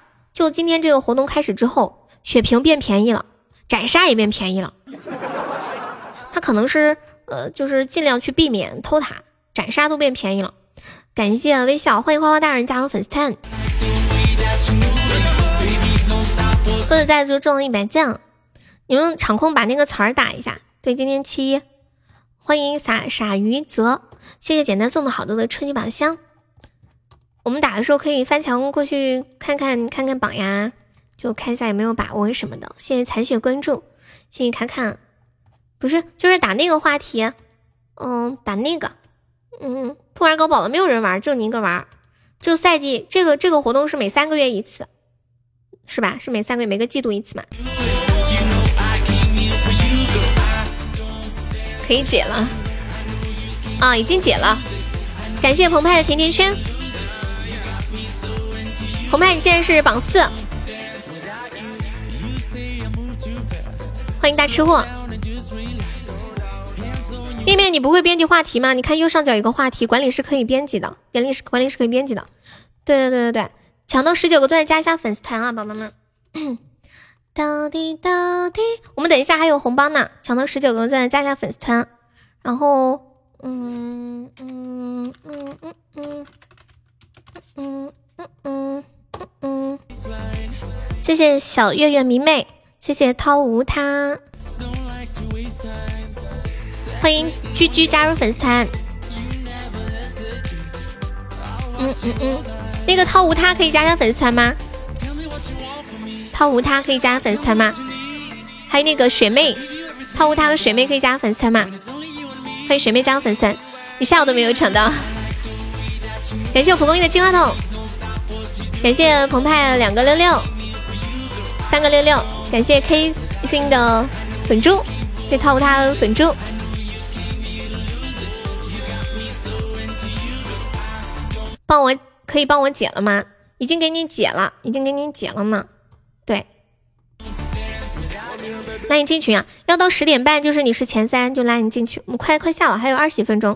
就今天这个活动开始之后，血瓶变便宜了，斩杀也变便宜了。他可能是呃，就是尽量去避免偷塔，斩杀都变便宜了。感谢微笑，欢迎花花大人加入粉丝团。或者再就中了一百酱，你们场控把那个词儿打一下。对，今天七一，欢迎傻傻鱼泽，谢谢简单送的好多的春季宝箱。我们打的时候可以翻墙过去看看看看榜呀，就看一下有没有把握什么的。谢谢残雪关注，谢谢卡卡，不是就是打那个话题，嗯，打那个，嗯，突然高宝了，没有人玩，就你一个玩。就赛季这个这个活动是每三个月一次，是吧？是每三个月每个季度一次嘛？可以解了啊，已经解了，感谢澎湃的甜甜圈。澎湃，你现在是榜四，欢迎大吃货。面面，你不会编辑话题吗？你看右上角有个话题，管理是可以编辑的，管理是管理是可以编辑的。对对对对对，抢到十九个钻加一下粉丝团啊，宝宝们。到底到底，我们等一下还有红包呢，抢到十九个钻加一下粉丝团，然后嗯嗯嗯嗯嗯嗯嗯嗯。嗯，嗯谢谢小月月迷妹，谢谢涛无他，欢迎居居加入粉丝团。嗯嗯嗯，那个涛无他可以加下粉丝团吗？涛无他可以加粉丝团吗？还有那个雪妹，涛无他和雪妹可以加粉丝团吗？欢迎雪妹加入粉丝团，你下午都没有抢到，感谢我蒲公英的金话筒。感谢澎湃两个六六，三个六六，感谢 K 星的粉猪，谢涛他的粉猪，帮我可以帮我解了吗？已经给你解了，已经给你解了呢。对，拉你进群啊，要到十点半就是你是前三就拉你进去，我们快快下了，还有二十几分钟。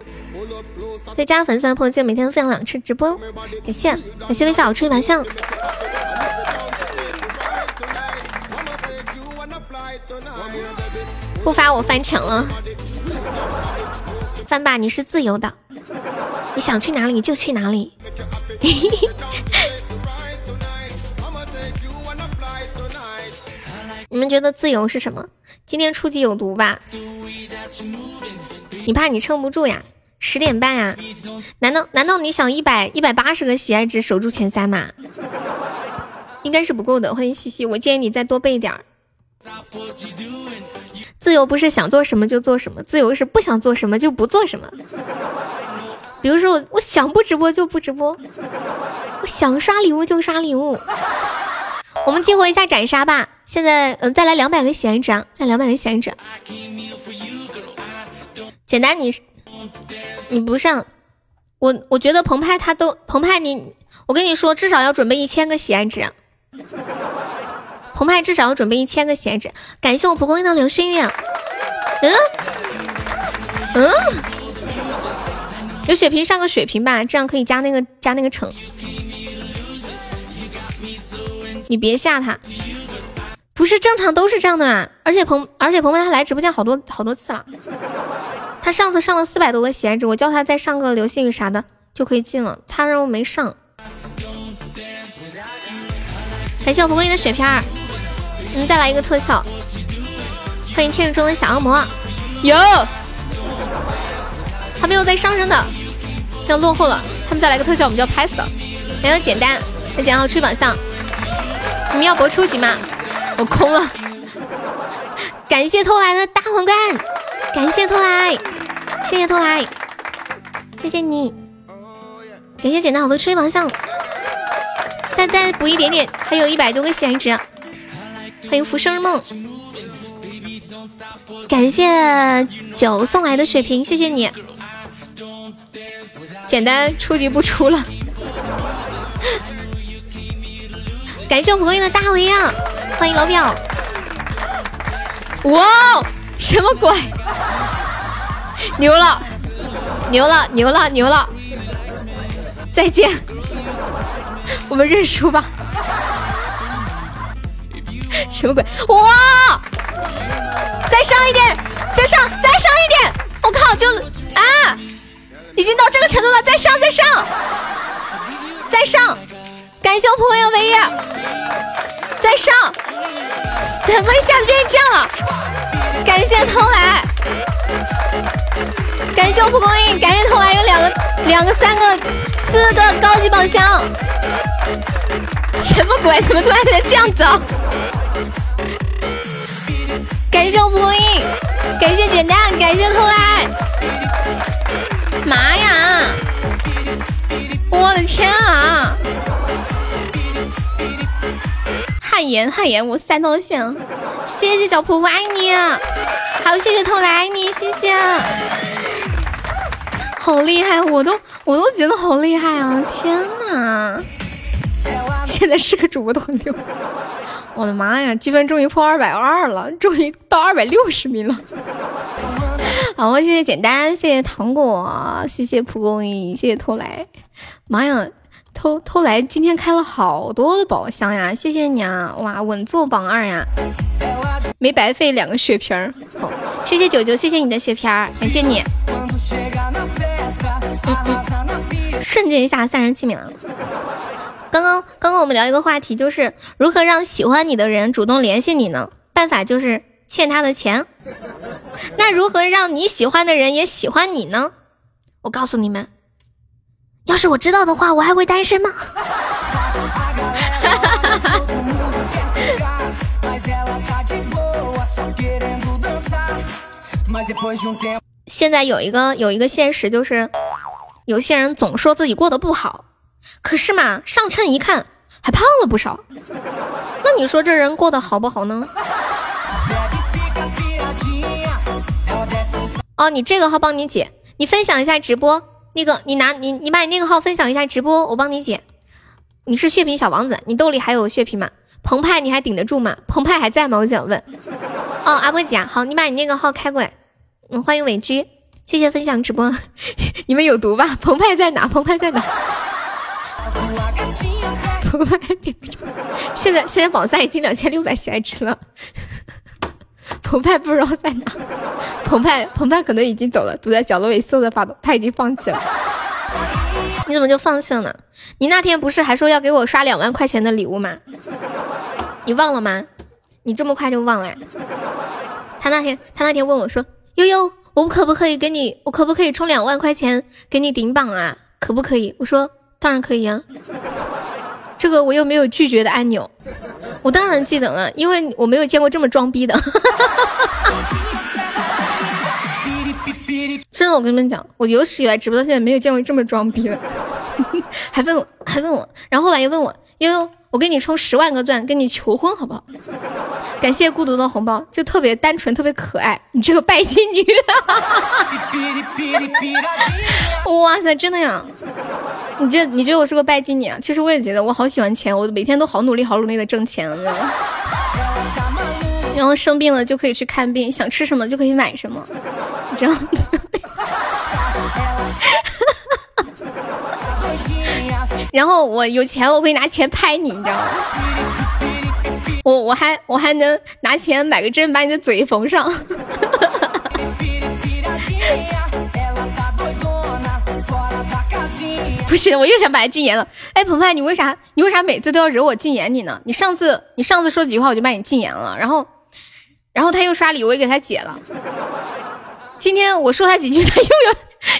再加粉丝的朋友每天分享两次直播，感谢感谢微笑吹白象，不发我翻墙了，翻吧你是自由的，你想去哪里就去哪里。你们觉得自由是什么？今天初级有毒吧？你怕你撑不住呀？十点半呀？难道难道你想一百一百八十个喜爱值守住前三吗？应该是不够的。欢迎西西，我建议你再多备点儿。自由不是想做什么就做什么，自由是不想做什么就不做什么。比如说我我想不直播就不直播，我想刷礼物就刷礼物。我们激活一下斩杀吧，现在嗯再来两百个喜爱值，再两百个喜爱值。简单你你你不上，我我觉得澎湃他都澎湃你，我跟你说至少要准备一千个喜爱值，澎湃至少要准备一千个喜爱值。感谢我蒲公英的流星雨，嗯嗯。有血瓶上个血瓶吧，这样可以加那个加那个惩。你别吓他，不是正常都是这样的啊！而且鹏而且鹏鹏他来直播间好多好多次了，他上次上了四百多个喜爱值，我叫他再上个流星雨啥的就可以进了，他让我没上。感谢我蒲公英的血片儿，嗯，再来一个特效，欢迎天宇中的小恶魔，有。还没有在上升的，要落后了。他们再来个特效，我们就要拍死了。来个简单，再捡好吹榜上。你们要博初级吗？我空了。感谢偷来的大皇冠，感谢偷来，谢谢偷来，谢谢你。感谢捡到好多吹榜上，再再补一点点，还有一百多个喜爱值。欢迎浮生梦，感谢九送来的血瓶，谢谢你。简单初级不出了，感谢我蒲公英的大尾呀！欢迎老表，哇哦，什么鬼？牛了，牛了，牛了，牛了！再见，我们认输吧。什么鬼？哇！再上一点，再上，再上一点！我靠，就啊！已经到这个程度了，再上，再上，再上！感谢我朋友唯一，再上！怎么一下子变成这样了？感谢偷来，感谢我蒲公英，感谢偷来有两个、两个、三个、四个高级宝箱。什么鬼？怎么突然变成这样子啊？感谢我蒲公英，感谢简单，感谢偷来。妈呀！我的天啊！汗颜汗颜，我三刀线，谢谢小婆婆爱你，好谢谢偷来爱你，谢谢，好厉害，我都我都觉得好厉害啊！天哪，现在是个主播都很牛，我的妈呀，积分终于破二百二了，终于到二百六十名了。好，谢谢简单，谢谢糖果，谢谢蒲公英，谢谢偷来。妈呀，偷偷来今天开了好多的宝箱呀！谢谢你啊，哇，稳坐榜二呀，没白费两个血瓶儿。谢谢九九，谢谢你的血瓶儿，感谢你。嗯嗯，瞬间一下三十七名了。刚刚刚刚我们聊一个话题，就是如何让喜欢你的人主动联系你呢？办法就是欠他的钱。那如何让你喜欢的人也喜欢你呢？我告诉你们，要是我知道的话，我还会单身吗？现在有一个有一个现实，就是有些人总说自己过得不好，可是嘛，上称一看还胖了不少。那你说这人过得好不好呢？哦，你这个号帮你解，你分享一下直播，那个你拿你你把你那个号分享一下直播，我帮你解。你是血瓶小王子，你兜里还有血瓶吗？澎湃你还顶得住吗？澎湃还在吗？我想问。哦，阿波姐，好，你把你那个号开过来。嗯，欢迎伟居，谢谢分享直播。你们有毒吧？澎湃在哪？澎湃在哪？澎湃。现在现在榜三已经两千六百喜爱值了。澎湃不知道在哪，澎湃澎湃可能已经走了，躲在角落里瑟瑟发抖，他已经放弃了。你怎么就放弃了呢？你那天不是还说要给我刷两万块钱的礼物吗？你忘了吗？你这么快就忘了？他那天他那天问我说：“悠悠，我可不可以给你？我可不可以充两万块钱给你顶榜啊？可不可以？”我说：“当然可以啊。”这个我又没有拒绝的按钮，我当然记得了，因为我没有见过这么装逼的。真的，我跟你们讲，我有史以来直播到现在没有见过这么装逼的，还问我，还问我，然后后来又问我，悠悠，我给你充十万个钻，跟你求婚好不好？感谢孤独的红包，就特别单纯，特别可爱。你这个拜金女，哇塞，真的呀！你这你觉得我是个拜金女啊？其实我也觉得，我好喜欢钱，我每天都好努力，好努力的挣钱。然后生病了就可以去看病，想吃什么就可以买什么，你知道然后我有钱，我可以拿钱拍你，你知道吗？我我还我还能拿钱买个针，把你的嘴缝上。不是，我又想把他禁言了。哎，澎湃，你为啥你为啥每次都要惹我禁言你呢？你上次你上次说几句话我就把你禁言了，然后然后他又刷礼，物又给他解了。今天我说他几句，他又要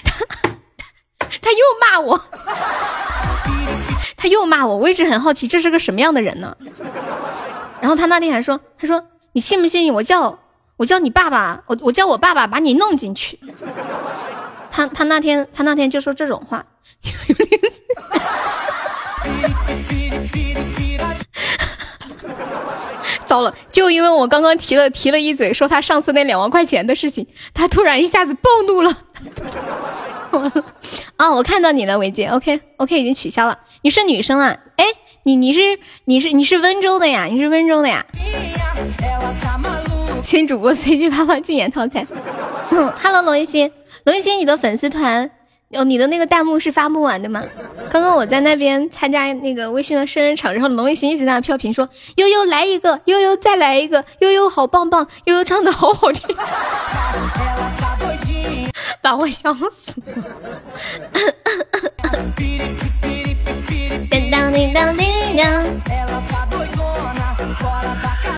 他他又骂我，他又骂我。我一直很好奇，这是个什么样的人呢？然后他那天还说，他说你信不信我叫我叫你爸爸，我我叫我爸爸把你弄进去。他他那天他那天就说这种话。糟了，就因为我刚刚提了提了一嘴，说他上次那两万块钱的事情，他突然一下子暴怒了。啊，我看到你了，伟姐，OK OK，已经取消了。你是女生啊？哎，你你是你是你是温州的呀？你是温州的呀？新主播随机发放禁言套餐。Hello，龙一心，龙一心，你的粉丝团。哦，你的那个弹幕是发不完的吗？刚刚我在那边参加那个微信的生日场，然后龙一心一直在那飘屏说：“悠悠来一个，悠悠再来一个，悠悠好棒棒，悠悠唱的好好听，把我笑死了。”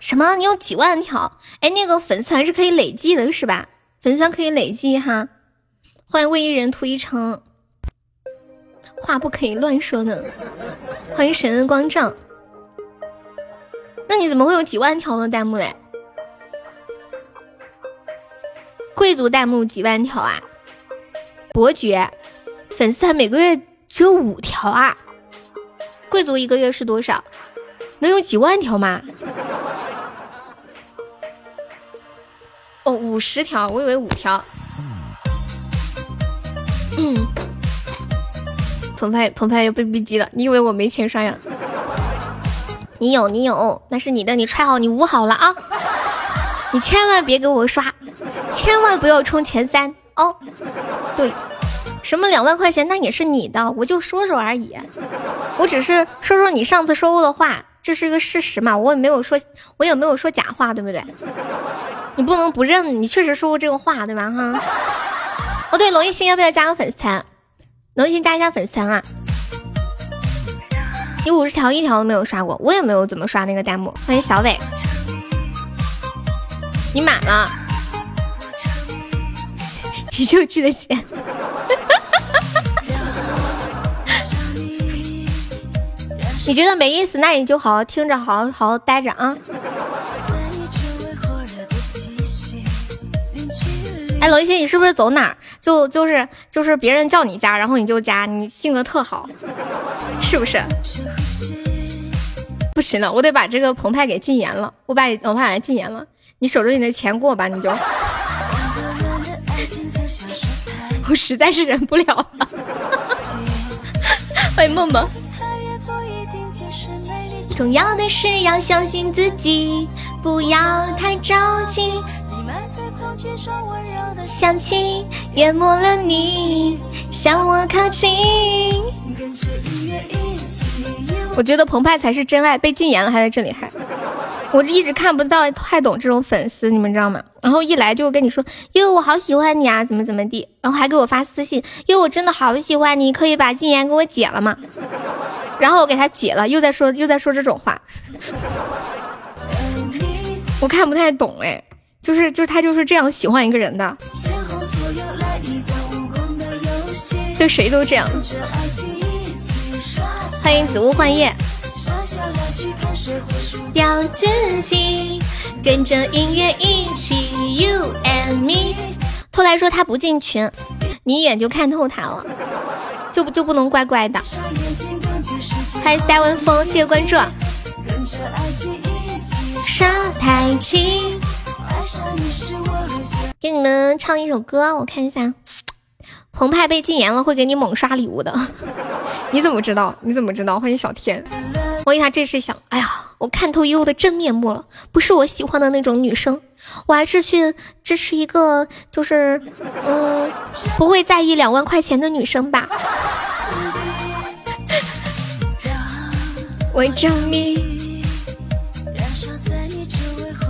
什么？你有几万条？哎，那个粉丝团是可以累计的，是吧？粉丝团可以累计哈。欢迎为一人图一城，话不可以乱说呢。欢迎神恩光照，那你怎么会有几万条的弹幕嘞？贵族弹幕几万条啊？伯爵粉丝团每个月只有五条啊？贵族一个月是多少？能有几万条吗？哦，五十条，我以为五条。嗯，澎湃澎湃又被逼急了，你以为我没钱刷呀？你有你有，那是你的，你揣好你捂好了啊！你千万别给我刷，千万不要冲前三哦。对，什么两万块钱那也是你的，我就说说而已，我只是说说你上次说过的话，这是一个事实嘛，我也没有说，我也没有说假话，对不对？你不能不认，你确实说过这个话，对吧？哈。哦，对，龙一星要不要加个粉丝团？龙一星加一下粉丝团啊！你五十条一条都没有刷过，我也没有怎么刷那个弹幕。欢迎小伟，你满了，你就记得钱。你觉得没意思，那你就好好听着，好好好好待着啊。哎，龙一星，你是不是走哪儿？就就是就是别人叫你加，然后你就加，你性格特好，是不是？不行了，我得把这个澎湃给禁言了，我把澎湃给禁言了。你守着你的钱过吧，你就。我实在是忍不了了。欢迎梦梦。重要的是要相信自己，不要太着急。香气淹没了你，向我靠近。我觉得澎湃才是真爱，被禁言了还在这里嗨。我一直看不到太懂这种粉丝，你们知道吗？然后一来就跟你说，哟，我好喜欢你啊，怎么怎么地，然后还给我发私信，哟，我真的好喜欢你，可以把禁言给我解了吗？然后我给他解了，又在说又在说这种话，我看不太懂哎。就是就是他就是这样喜欢一个人的，对谁都这样。欢迎紫雾幻夜，掉自己，跟着音乐一起，You and me。后来说他不进群，你一眼就看透他了，就就不能乖乖的。欢迎 seven 风，谢谢关注。上台起，给你们唱一首歌，我看一下。澎湃被禁言了，会给你猛刷礼物的。你怎么知道？你怎么知道？欢迎小天。我一下这是想，哎呀，我看透悠悠的真面目了，不是我喜欢的那种女生，我还是去支持一个，就是嗯，不会在意两万块钱的女生吧。我找你，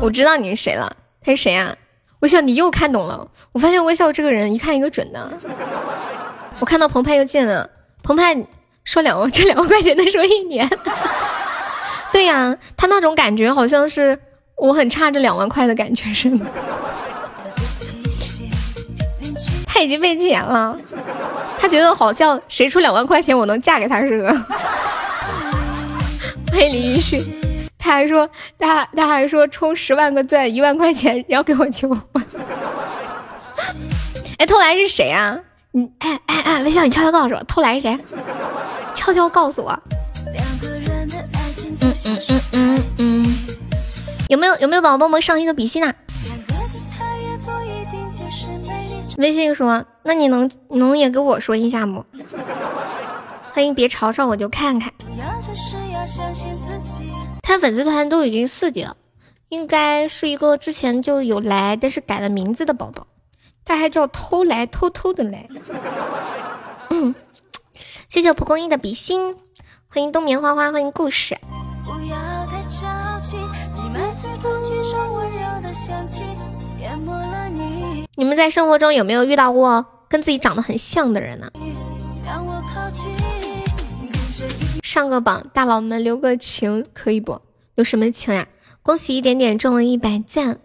我知道你是谁了，他是谁啊？微笑，你又看懂了。我发现微笑这个人一看一个准的。我看到澎湃又进了，澎湃说两万，这两万块钱能说一年。对呀，他那种感觉好像是我很差这两万块的感觉似的。他已经被禁言了，他觉得好像谁出两万块钱我能嫁给他似的。欢迎林雨旭。他还说，他他还说充十万个钻一万块钱要给我求婚。哎，偷来是谁啊？你哎哎哎，微笑，你悄悄告诉我，偷来是谁？悄悄告诉我。嗯嗯嗯嗯嗯。有没有有没有宝宝帮忙上一个比心啊？微信说，那你能能也给我说一下不？欢迎别吵吵我就看看。他粉丝团都已经四级了，应该是一个之前就有来，但是改了名字的宝宝。他还叫偷来，偷偷的来。嗯，谢谢蒲公英的比心，欢迎冬眠花花，欢迎故事。你们在生活中有没有遇到过跟自己长得很像的人呢？上个榜，大佬们留个情可以不？有什么情呀？恭喜一点点中了一百赞，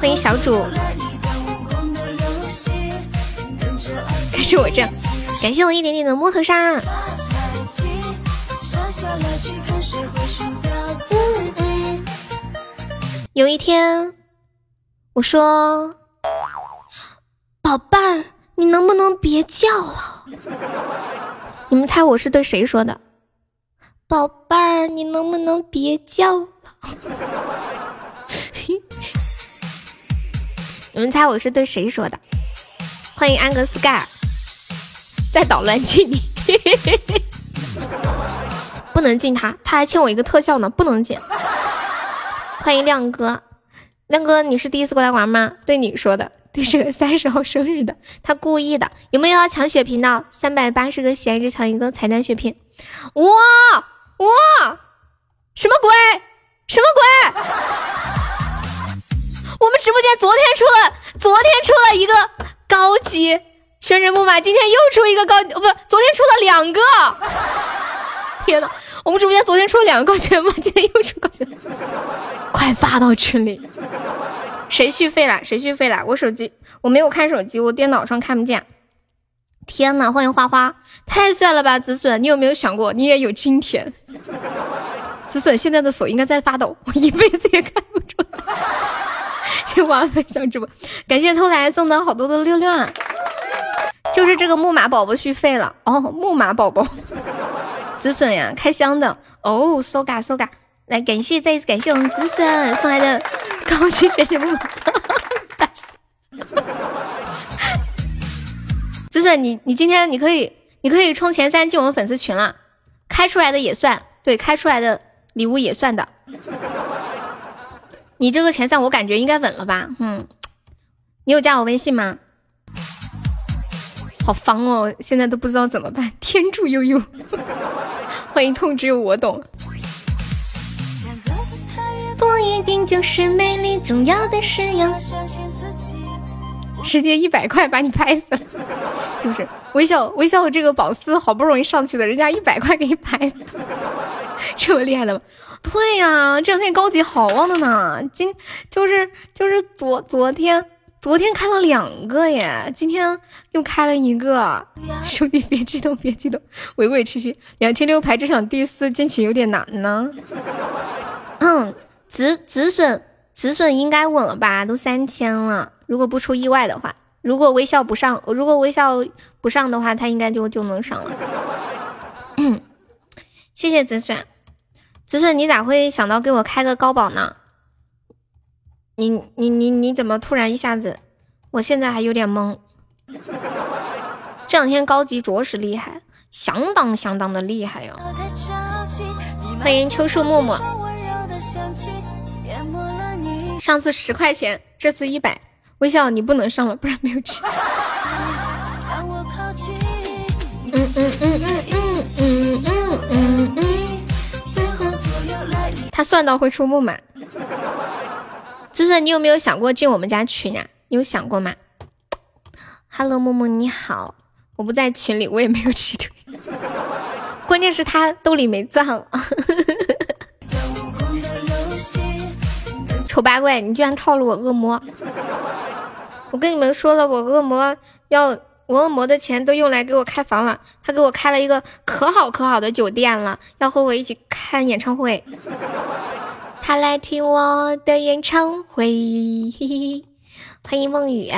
欢迎小主。是我这样，感谢我一点点的摸头杀。有一天，我说，宝贝儿。你能不能别叫了？你们猜我是对谁说的？宝贝儿，你能不能别叫了？你们猜我是对谁说的？欢迎安格斯盖尔，在捣乱进你，不能进他，他还欠我一个特效呢，不能进。欢迎亮哥，亮哥，你是第一次过来玩吗？对你说的。对这个三十号生日的，他故意的。有没有要抢血瓶的？三百八十个闲置抢一个彩蛋血瓶。哇哇！什么鬼？什么鬼？我们直播间昨天出了，昨天出了一个高级宣传木马，今天又出一个高，不是，昨天出了两个。天呐，我们直播间昨天出了两个高级木，今天又出高级，快发到群里。谁续费了？谁续费了？我手机我没有看手机，我电脑上看不见。天呐，欢迎花花，太帅了吧！子笋，你有没有想过你也有今天？子笋现在的手应该在发抖，我一辈子也看不出来。谢花分享直播，感谢偷来送的好多的六六啊！就是这个木马宝宝续费了哦，木马宝宝，子笋呀，开箱的哦，搜嘎搜嘎。来，感谢再一次感谢我们子孙送来的 高级选手木马，子孙，你你今天你可以你可以冲前三进我们粉丝群了，开出来的也算，对，开出来的礼物也算的。你这个前三我感觉应该稳了吧？嗯，你有加我微信吗？好烦哦，现在都不知道怎么办。天助悠悠，欢迎痛只有我懂。不一定就是美丽，重要的是要直接一百块把你拍死了，就是微笑微笑的这个宝丝好不容易上去的，人家一百块给你拍死，这么厉害的吗？对呀，这两天高级好旺的呢，今就是就是昨昨天昨天开了两个耶，今天又开了一个，兄弟别激动别激动，委委屈屈，两千六排这场第四进去有点难呢，嗯。止止损止损应该稳了吧？都三千了，如果不出意外的话，如果微笑不上，如果微笑不上的话，他应该就就能上了。嗯，谢谢止损，止损，你咋会想到给我开个高保呢？你你你你怎么突然一下子？我现在还有点懵。这两天高级着实厉害，相当相当的厉害哟！欢迎秋树木木。上次十块钱，这次一百。微笑，你不能上了，不然没有吃。嗯嗯嗯嗯嗯嗯嗯嗯嗯。他算到会出木马。就是你有没有想过进我们家群啊？你有想过吗？Hello，木木你好，我不在群里，我也没有吃腿。关键是他兜里没钻了。丑八怪，你居然套路我恶魔！我跟你们说了，我恶魔要我恶魔的钱都用来给我开房了，他给我开了一个可好可好的酒店了，要和我一起看演唱会。他来听我的演唱会，欢迎梦雨。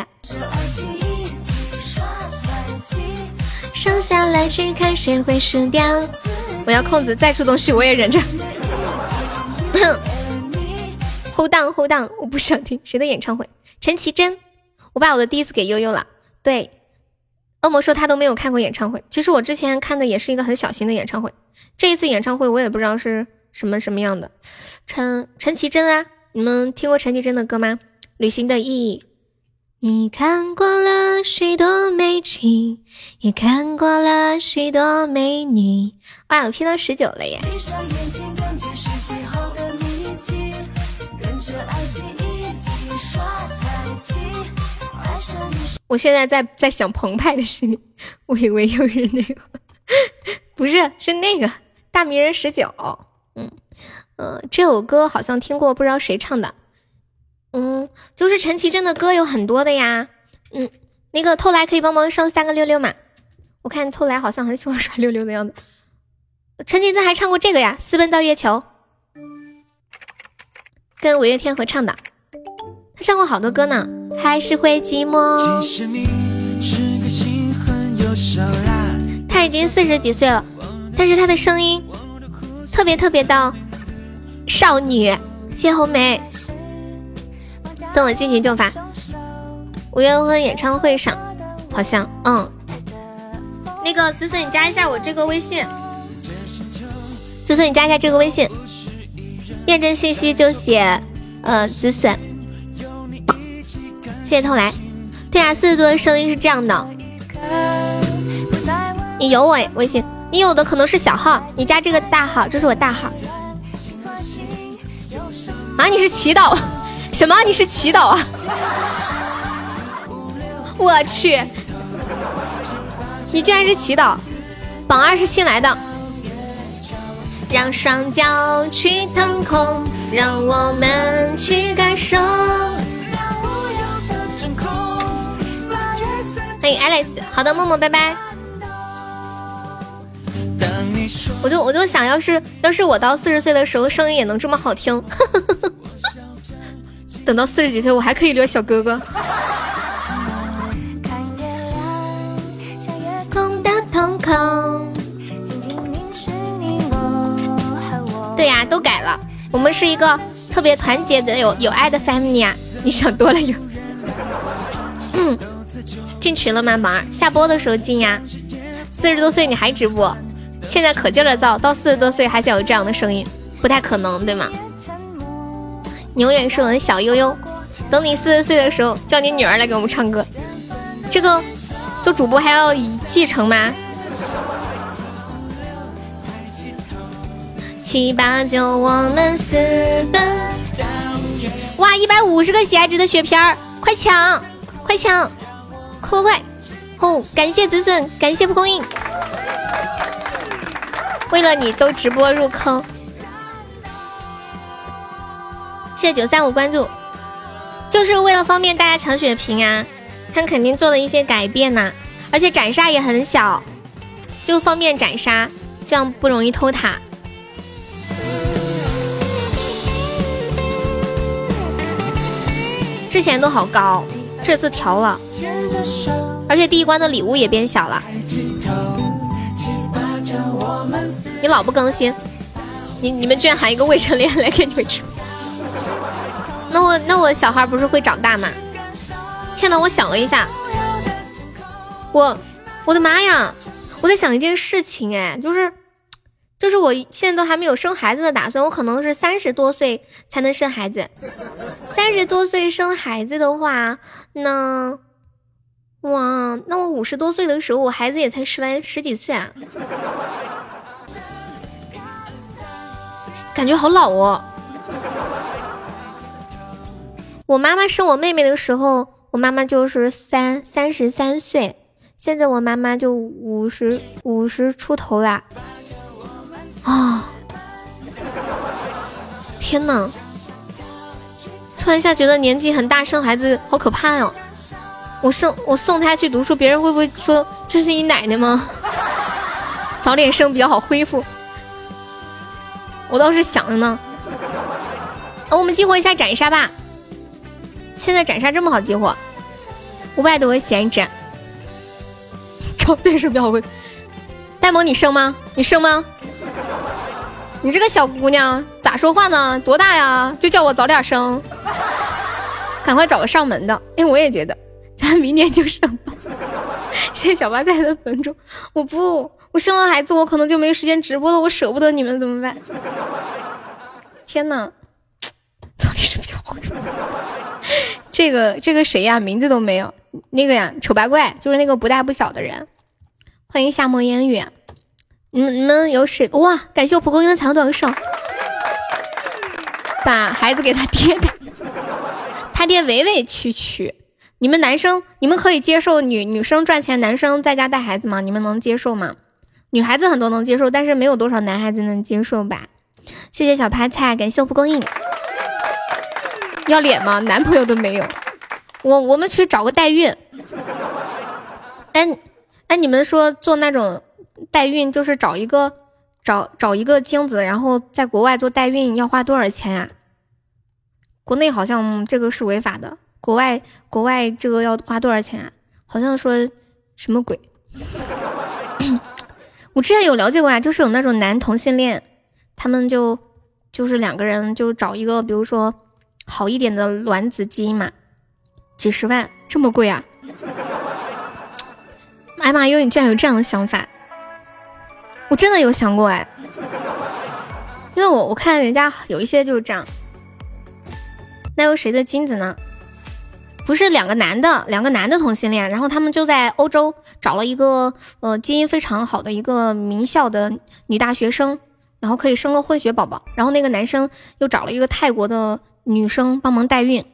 剩下来去看谁会输掉。我要控制，再出东西我也忍着。Hold on，Hold on，我不想听谁的演唱会。陈绮贞，我把我的第一次给悠悠了。对，恶魔说他都没有看过演唱会。其实我之前看的也是一个很小型的演唱会，这一次演唱会我也不知道是。什么什么样的陈陈绮贞啊？你们听过陈绮贞的歌吗？旅行的意义。你看过了许多美景，也看过了许多美女。哇，我 P 到十九了耶！我现在在在想澎湃的事情，我以为又是那个，不是，是那个大迷人十九。嗯，呃，这首歌好像听过，不知道谁唱的。嗯，就是陈绮贞的歌有很多的呀。嗯，那个偷来可以帮忙上三个六六吗？我看偷来好像很喜欢刷六六的样子。陈绮贞还唱过这个呀，《私奔到月球》，跟五月天合唱的。他唱过好多歌呢，还是会寂寞。他已经四十几岁了，但是他的声音。特别特别的少女，谢红梅。等我进群就发。五月份演唱会上，好像嗯，那个紫笋你加一下我这个微信。紫笋你加一下这个微信，验证信息就写呃紫笋。谢谢偷来。对啊，四十多的声音是这样的。你有我微信。你有的可能是小号，你加这个大号，这是我大号。啊，你是祈祷？什么？你是祈祷啊？我去，你居然是祈祷？榜二是新来的。让双脚去腾空，让我们去感受。欢迎 Alice，好的，默默，拜拜。我就我就想要是要是我到四十岁的时候声音也能这么好听，等到四十几岁我还可以留小哥哥。对呀，都改了，我们是一个特别团结的有有爱的 family 啊！你想多了有。进群了吗，宝儿？下播的时候进呀。四十多岁你还直播？现在可劲儿的造，到四十多岁还想有这样的声音，不太可能，对吗？你永远是我的小悠悠，等你四十岁的时候，叫你女儿来给我们唱歌。这个做主播还要继承吗？七八九，我们私奔。哇，一百五十个喜爱值的血瓶儿，快抢，快抢，快快快！哦，感谢子孙，感谢蒲公英。为了你都直播入坑，谢谢九三五关注，就是为了方便大家抢血瓶啊！他肯定做了一些改变呐，而且斩杀也很小，就方便斩杀，这样不容易偷塔。之前都好高，这次调了，而且第一关的礼物也变小了。你老不更新，你你们居然喊一个未成年来给你们吃，那我那我小孩不是会长大吗？天呐，我想了一下，我我的妈呀，我在想一件事情，哎，就是。就是我现在都还没有生孩子的打算，我可能是三十多岁才能生孩子。三十多岁生孩子的话，那哇，那我五十多岁的时候，我孩子也才十来十几岁啊，感觉好老哦。我妈妈生我妹妹的时候，我妈妈就是三三十三岁，现在我妈妈就五十五十出头啦。啊！天哪！突然一下觉得年纪很大生孩子好可怕哦。我送我送他去读书，别人会不会说这是你奶奶吗？早点生比较好恢复。我倒是想着呢。哦，我们激活一下斩杀吧。现在斩杀这么好激活，五百多个闲置。找对手比较好恢呆萌，你生吗？你生吗？你这个小姑娘咋说话呢？多大呀？就叫我早点生，赶快找个上门的。哎，我也觉得，咱明年就生吧。谢谢小八菜的粉猪，我不，我生了孩子，我可能就没时间直播了，我舍不得你们怎么办？天呐，早点生比较好。这个这个谁呀？名字都没有。那个呀，丑八怪，就是那个不大不小的人。欢迎夏末烟雨。你们你们有谁哇？感谢我蒲公英的彩虹短手，把孩子给他爹的，他爹委委屈屈。你们男生，你们可以接受女女生赚钱，男生在家带孩子吗？你们能接受吗？女孩子很多能接受，但是没有多少男孩子能接受吧？谢谢小趴菜，感谢我蒲公英。要脸吗？男朋友都没有，我我们去找个代孕。哎哎，你们说做那种。代孕就是找一个找找一个精子，然后在国外做代孕要花多少钱呀？国内好像这个是违法的，国外国外这个要花多少钱啊？好像说什么鬼？我之前有了解过啊，就是有那种男同性恋，他们就就是两个人就找一个，比如说好一点的卵子基因嘛，几十万这么贵啊？哎妈哟，你居然有这样的想法！我真的有想过哎，因为我我看人家有一些就是这样，那有谁的精子呢？不是两个男的，两个男的同性恋，然后他们就在欧洲找了一个呃基因非常好的一个名校的女大学生，然后可以生个混血宝宝，然后那个男生又找了一个泰国的女生帮忙代孕，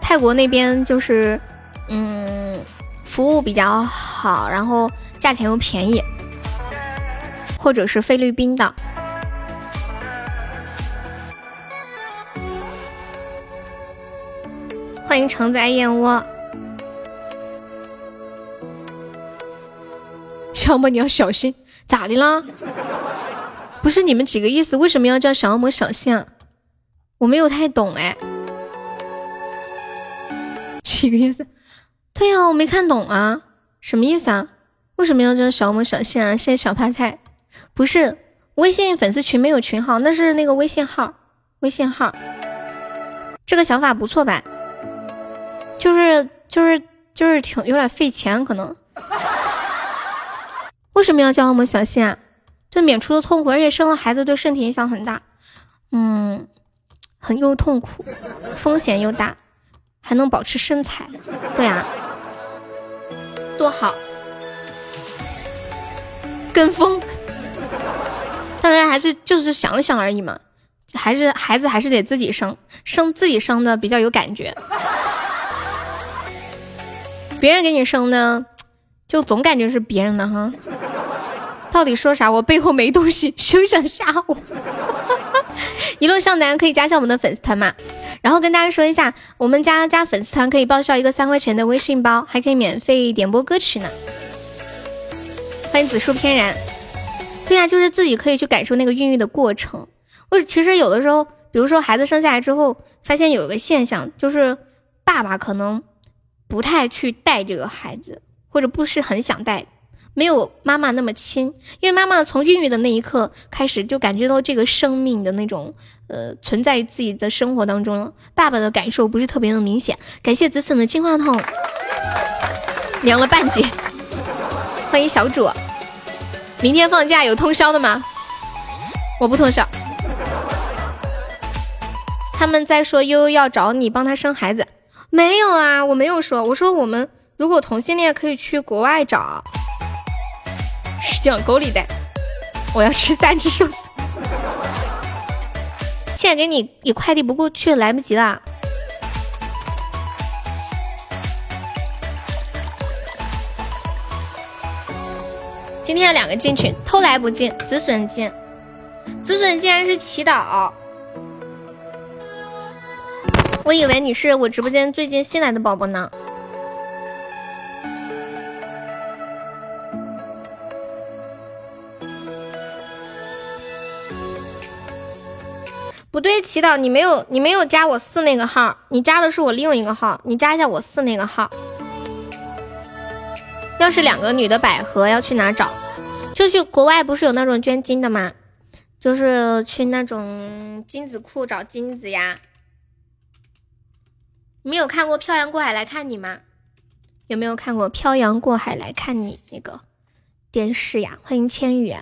泰国那边就是嗯服务比较好，然后。价钱又便宜，或者是菲律宾的。欢迎承载燕窝，小恶魔你要小心，咋的啦？不是你们几个意思？为什么要叫小恶魔小心啊？我没有太懂哎，几个意思？对呀，我没看懂啊，什么意思啊？为什么要叫小恶魔小线啊？谢谢小趴菜，不是微信粉丝群没有群号，那是那个微信号，微信号。这个想法不错吧？就是就是就是挺有点费钱，可能。为什么要叫我们小心啊？就免除了痛苦，而且生了孩子对身体影响很大，嗯，很又痛苦，风险又大，还能保持身材，对啊，多好。跟风，当然还是就是想想而已嘛，还是孩子还是得自己生，生自己生的比较有感觉，别人给你生的，就总感觉是别人的哈。到底说啥？我背后没东西，休想吓我！一路向南可以加上我们的粉丝团嘛？然后跟大家说一下，我们家加粉丝团可以报销一个三块钱的微信包，还可以免费点播歌曲呢。欢迎紫树翩然，对呀，就是自己可以去感受那个孕育的过程。我其实有的时候，比如说孩子生下来之后，发现有一个现象，就是爸爸可能不太去带这个孩子，或者不是很想带，没有妈妈那么亲。因为妈妈从孕育的那一刻开始，就感觉到这个生命的那种呃存在于自己的生活当中了。爸爸的感受不是特别的明显。感谢紫笋的金话筒，凉了半截。欢迎小主，明天放假有通宵的吗？我不通宵。他们在说悠悠要找你帮他生孩子，没有啊，我没有说，我说我们如果同性恋可以去国外找，是往沟里带。我要吃三只寿司，现在给你，你快递不过去，来不及了。今天两个进群，偷来不进，止损进，止损竟然是祈祷。我以为你是我直播间最近新来的宝宝呢。不对，祈祷你没有你没有加我四那个号，你加的是我另一个号，你加一下我四那个号。要是两个女的百合要去哪找？就去国外，不是有那种捐精的吗？就是去那种精子库找精子呀。没有看过《漂洋过海来看你》吗？有没有看过《漂洋过海来看你》那个电视呀？欢迎千羽，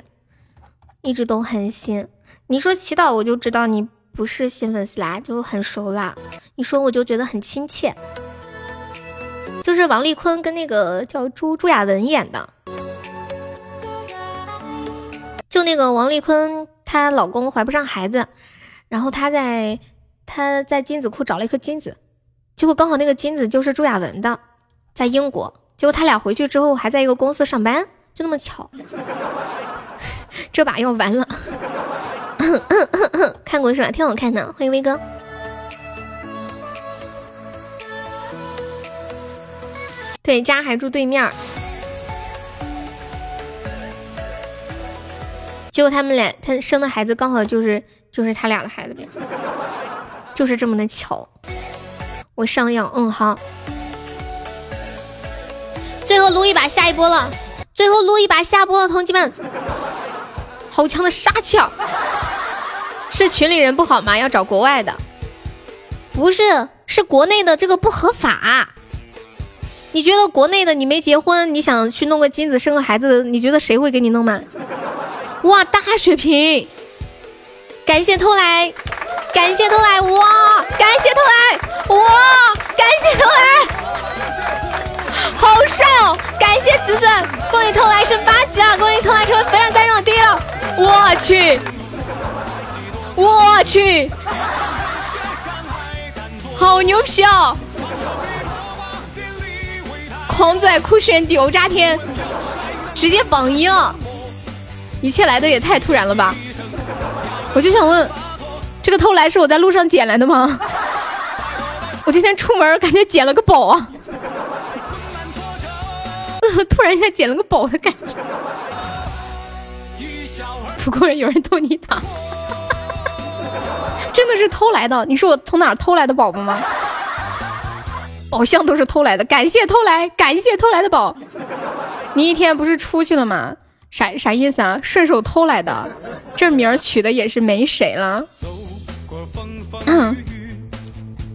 一直都很新。你说祈祷，我就知道你不是新粉丝啦，就很熟啦。你说我就觉得很亲切，就是王丽坤跟那个叫朱朱亚文演的，就那个王丽坤她老公怀不上孩子，然后她在她在精子库找了一颗精子。结果刚好那个金子就是朱亚文的，在英国。结果他俩回去之后还在一个公司上班，就那么巧。这把要完了。看过是吧？挺好看的。欢迎威哥。对，家还住对面。结果他们俩他生的孩子刚好就是就是他俩的孩子呗，就是这么的巧。我上药，嗯好。最后撸一把下一波了，最后撸一把下播了，同志们，好强的杀气啊！是群里人不好吗？要找国外的？不是，是国内的这个不合法。你觉得国内的你没结婚，你想去弄个精子生个孩子，你觉得谁会给你弄吗？哇，大血瓶！感谢偷来。感谢偷来哇！感谢偷来哇！感谢偷来，好帅哦！感谢子孙，恭喜偷来升八级了！恭喜偷来成为非常赞赏第一了！我去，我去，好牛皮哦！狂拽酷炫屌炸天，直接榜一了！一切来的也太突然了吧！我就想问。这个偷来是我在路上捡来的吗？我今天出门感觉捡了个宝啊！突然一下捡了个宝的感觉。不过有人偷你塔，真的是偷来的？你是我从哪偷来的宝宝吗？宝箱都是偷来的，感谢偷来，感谢偷来的宝。你一天不是出去了吗？啥啥意思啊？顺手偷来的，这名儿取的也是没谁了。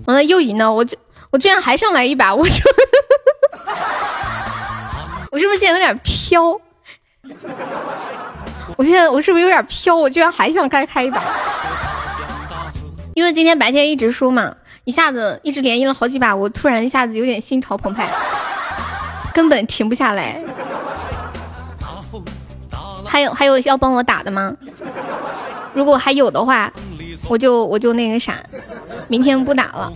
完了又赢了，我就我居然还上来一把，我就我是不是现在有点飘？我现在我是不是有点飘？我居然还想再开一把，因为今天白天一直输嘛，一下子一直连赢了好几把，我突然一下子有点心潮澎湃，根本停不下来。还有还有要帮我打的吗？如果还有的话。我就我就那个啥，明天不打了，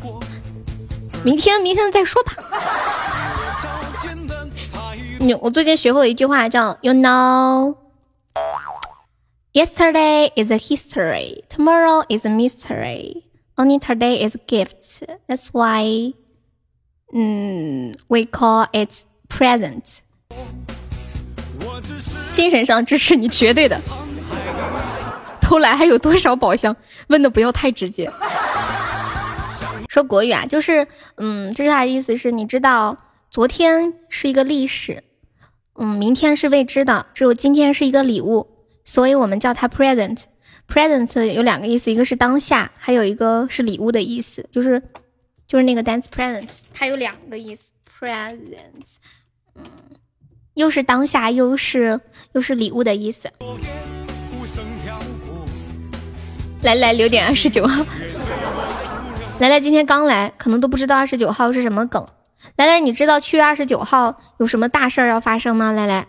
明天明天再说吧。你我最近学会了一句话，叫 You know, yesterday is a history, tomorrow is a mystery, only today is a gift. That's why, 嗯，we call it present。精神上支持你绝对的。偷来还有多少宝箱？问的不要太直接。说国语啊，就是嗯，这句话的意思是你知道，昨天是一个历史，嗯，明天是未知的，只有今天是一个礼物，所以我们叫它 present。present 有两个意思，一个是当下，还有一个是礼物的意思，就是就是那个单词 present，它有两个意思，present，嗯，又是当下，又是又是礼物的意思。来来，留点二十九号。来来，今天刚来，可能都不知道二十九号是什么梗。来来，你知道七月二十九号有什么大事儿要发生吗？来来，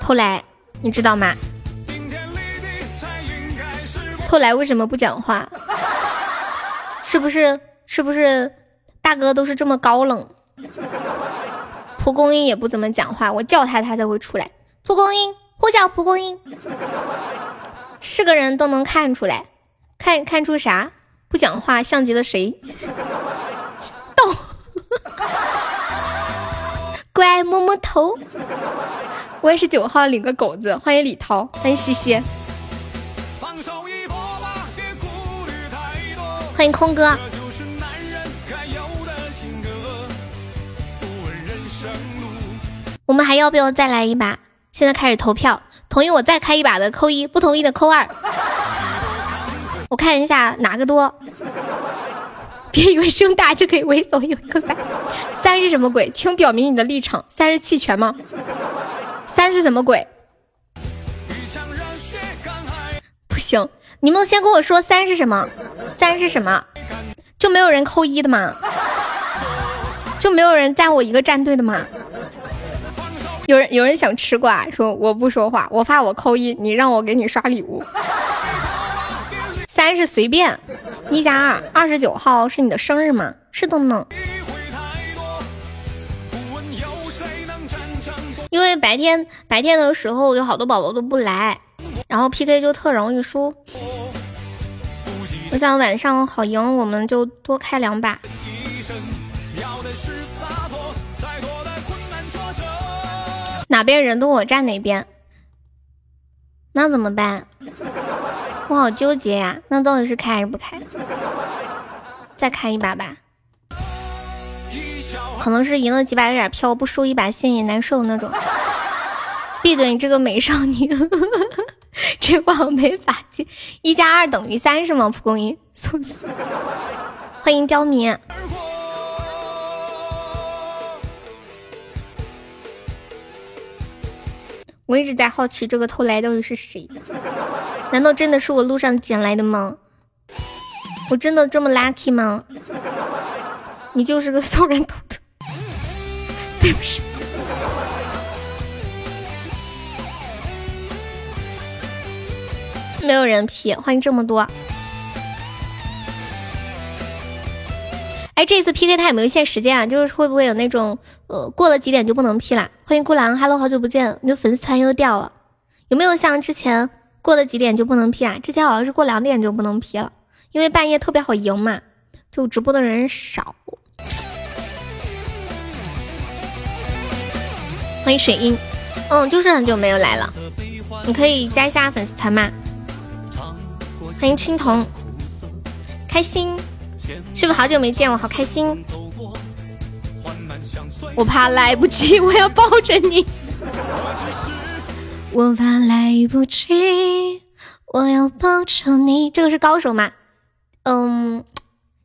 偷来，你知道吗？偷来为什么不讲话？是不是是不是大哥都是这么高冷？蒲公英也不怎么讲话，我叫它它才会出来。蒲公英，呼叫蒲公英，是个人都能看出来，看看出啥？不讲话像极了谁？逗，乖，摸摸头。我也是九号领个狗子，欢迎李涛，欢迎西西，欢迎空哥。我们还要不要再来一把？现在开始投票，同意我再开一把的扣一，不同意的扣二。我看一下哪个多，别以为声大就可以猥琐，有一个三，三是什么鬼？请表明你的立场。三是弃权吗？三是什么鬼？不行，你们先跟我说三是什么？三是什么？就没有人扣一的吗？就没有人在我一个战队的吗？有人有人想吃瓜，说我不说话，我怕我扣一，你让我给你刷礼物。三是随便，一加二，二十九号是你的生日吗？是的呢。因为白天白天的时候有好多宝宝都不来，然后 PK 就特容易输。我想晚上好赢，我们就多开两把。哪边人多我站哪边，那怎么办？我好纠结呀，那到底是开还是不开？再开一把吧，可能是赢了几把有点飘，不输一把心里难受那种。闭嘴，你这个美少女！这话我没法接。一加二等于三是吗？蒲公英，送死！欢迎刁民。我一直在好奇这个偷来到底是谁的。难道真的是我路上捡来的吗？我真的这么 lucky 吗？你就是个送人头的，不起。没有人皮欢迎这么多。哎，这次 PK 它有没有限时间啊？就是会不会有那种呃过了几点就不能 P 了？欢迎孤狼，Hello，好久不见，你的粉丝团又掉了，有没有像之前？过了几点就不能 P 啊？之前好像是过两点就不能 P 了，因为半夜特别好赢嘛，就直播的人少。欢迎水英，嗯，就是很久没有来了，你可以加一下粉丝团吗？欢迎青铜，开心，是不是好久没见我？好开心，我怕来不及，我要抱着你。我怕来不及，我要抱着你。这个是高手吗？嗯，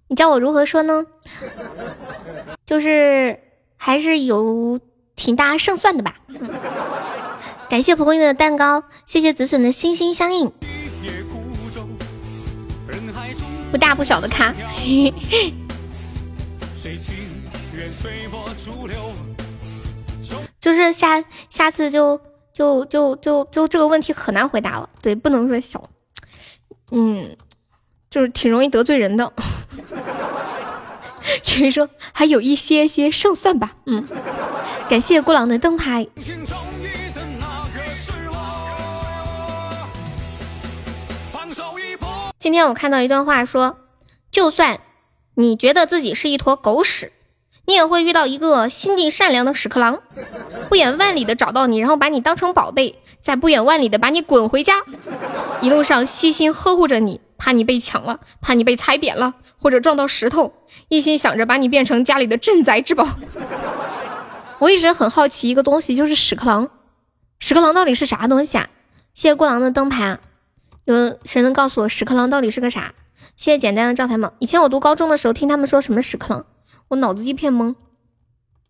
你教我如何说呢？就是还是有挺大胜算的吧。感谢蒲公英的蛋糕，谢谢紫笋的心心相印，不大不小的咖。就是下下次就。就就就就这个问题可难回答了，对，不能说小，嗯，就是挺容易得罪人的，只是说还有一些些胜算吧，嗯，感谢孤狼的灯牌。今天我看到一段话说，就算你觉得自己是一坨狗屎，你也会遇到一个心地善良的屎壳郎。不远万里的找到你，然后把你当成宝贝，再不远万里的把你滚回家，一路上悉心呵护着你，怕你被抢了，怕你被踩扁了，或者撞到石头，一心想着把你变成家里的镇宅之宝。我一直很好奇一个东西，就是屎壳郎。屎壳郎到底是啥东西啊？谢谢过郎的灯牌，有谁能告诉我屎壳郎到底是个啥？谢谢简单的招财猫。以前我读高中的时候，听他们说什么屎壳郎，我脑子一片懵，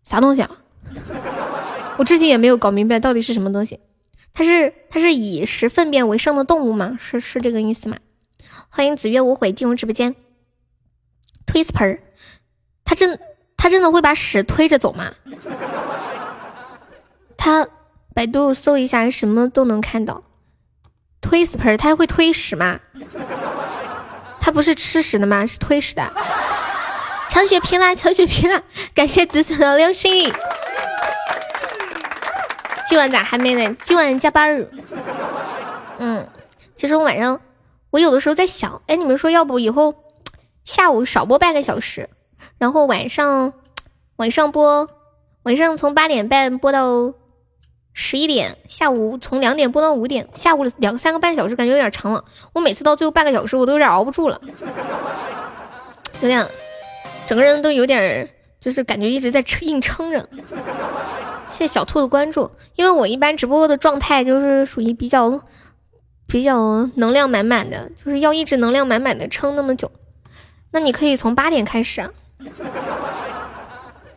啥东西啊？我至今也没有搞明白到底是什么东西。它是它是以食粪便为生的动物吗？是是这个意思吗？欢迎子月无悔进入直播间。推死盆儿，它真它真的会把屎推着走吗？它百度搜一下，什么都能看到。推死盆儿，它会推屎吗？它不是吃屎的吗？是推屎的。抢血瓶啦，抢血瓶啦！感谢子孙的流星雨。今晚咋还没来？今晚加班儿。嗯，其实我晚上，我有的时候在想，哎，你们说要不以后下午少播半个小时，然后晚上晚上播，晚上从八点半播到十一点，下午从两点播到五点，下午两三个半小时感觉有点长了。我每次到最后半个小时，我都有点熬不住了，有点整个人都有点就是感觉一直在撑硬撑着。谢谢小兔的关注，因为我一般直播的状态就是属于比较比较能量满满的，就是要一直能量满满的撑那么久。那你可以从八点开始啊。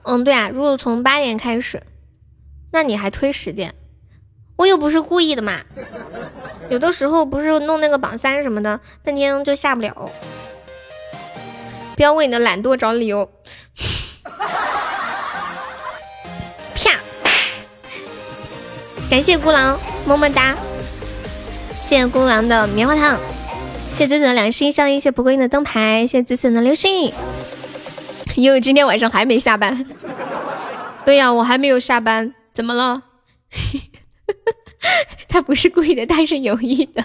嗯，对啊，如果从八点开始，那你还推时间，我又不是故意的嘛。有的时候不是弄那个榜三什么的，半天就下不了。不要为你的懒惰找理由。啪感谢孤狼，么么哒！谢谢孤狼的棉花糖，谢谢紫笋的两心相印，谢谢蒲公英的灯牌，谢谢紫笋的流星。因为今天晚上还没下班。对呀，我还没有下班，怎么了？他不是故意的，他是有意的。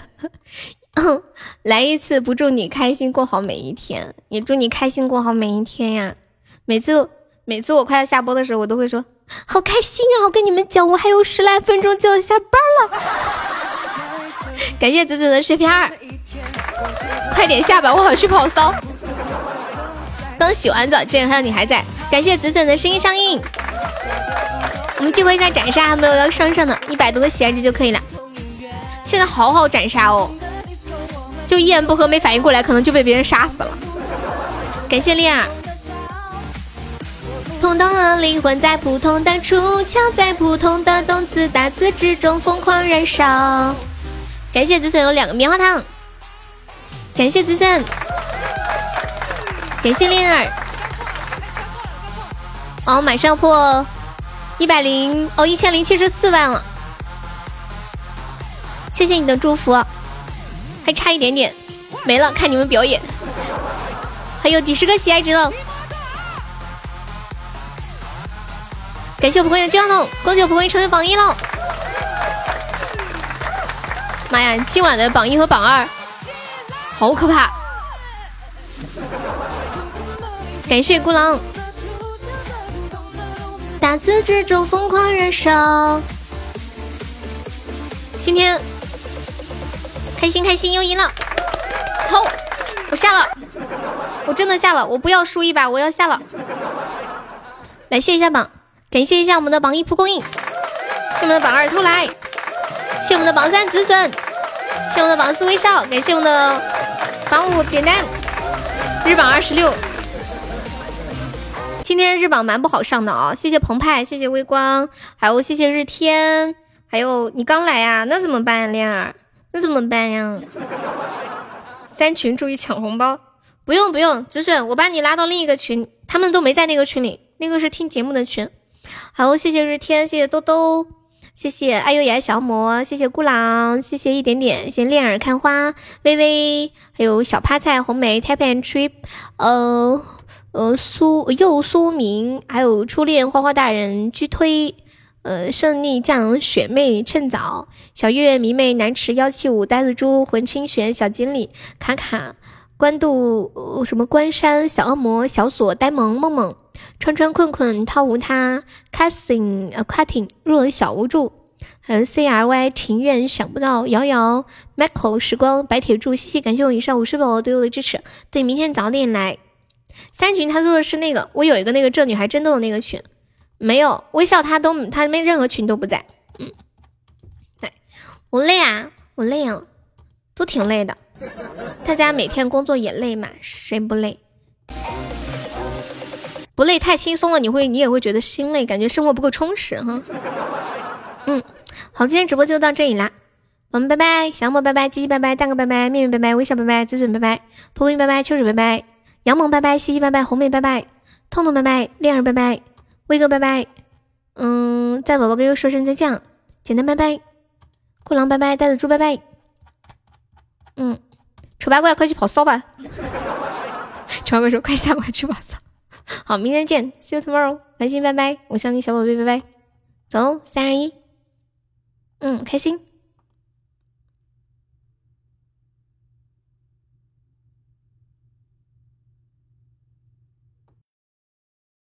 来一次，不祝你开心过好每一天，也祝你开心过好每一天呀！每次每次我快要下播的时候，我都会说。好开心啊！我跟你们讲，我还有十来分钟就要下班了。感谢子子的血瓶儿，快点下吧，我好去跑骚。刚洗完澡，这样还有你还在。感谢子子的声音上映。我们激活一下斩杀，还没有要上上的，一百多个喜爱值就可以了。现在好好斩杀哦，就一言不合没反应过来，可能就被别人杀死了。感谢恋儿。不同的灵魂在不同的出窍，在不同的动词大词之中疯狂燃烧。感谢子孙有两个棉花糖，感谢子孙，感谢恋儿。哦，马上破一百零哦一千零七十四万了，谢谢你的祝福，还差一点点没了，看你们表演，还有几十个喜爱值了。感谢我蒲公英的金龙，恭喜我蒲公英成为榜一了！妈呀，今晚的榜一和榜二好可怕！感谢孤狼，大字之中疯狂燃烧。今天开心开心又赢了，好，我下了，我真的下了，我不要输一把，我要下了。来谢一下榜。感谢一下我们的榜一蒲公英，谢我们的榜二偷来，谢我们的榜三止损，谢我们的榜四微笑，感谢我们的榜五简单，日榜二十六。今天日榜蛮不好上的啊！谢谢澎湃，谢谢微光，还有谢谢日天，还有你刚来呀，那怎么办呀，恋儿？那怎么办呀？三群注意抢红包，不用不用，止损，我把你拉到另一个群，他们都没在那个群里，那个是听节目的群。好，谢谢日天，谢谢兜兜，谢谢爱优雅小魔，谢谢孤狼，谢谢一点点，谢谢恋儿看花，微微，还有小趴菜红梅，tap and trip，呃呃苏又苏明，还有初恋花花大人居推，呃胜利酱雪妹趁早，小月迷妹南池幺七五呆子猪魂清玄小经理卡卡关渡什么关山小恶魔小锁呆萌梦梦。川川困困涛无他，Casting 呃 Cutting 若小无助，还有 C R Y 情愿想不到瑶瑶 Michael 时光白铁柱，谢谢感谢我以上五十宝宝对我的支持，对，明天早点来。三群他说的是那个，我有一个那个这女孩真逗的那个群，没有微笑他都他没任何群都不在，嗯，对我累啊，我累啊，都挺累的。大家每天工作也累嘛，谁不累？不累太轻松了，你会你也会觉得心累，感觉生活不够充实哈。嗯，好，今天直播就到这里啦，我们拜拜，小莫拜拜，鸡鸡拜拜，蛋哥拜拜，面面拜拜，微笑拜拜，紫笋拜拜，蒲公英拜拜，秋水拜拜，杨萌拜拜，西西拜拜，红妹拜拜，痛痛拜拜，恋儿拜拜，威哥拜拜，嗯，在宝宝哥又说声再见，简单拜拜，酷狼拜拜，带子猪拜拜，嗯。丑八怪，快去跑骚吧！丑八怪说：“快下班去跑骚。”好，明天见，See you tomorrow。繁星拜拜，我想你，小宝贝拜拜，走喽，三二一，嗯，开心。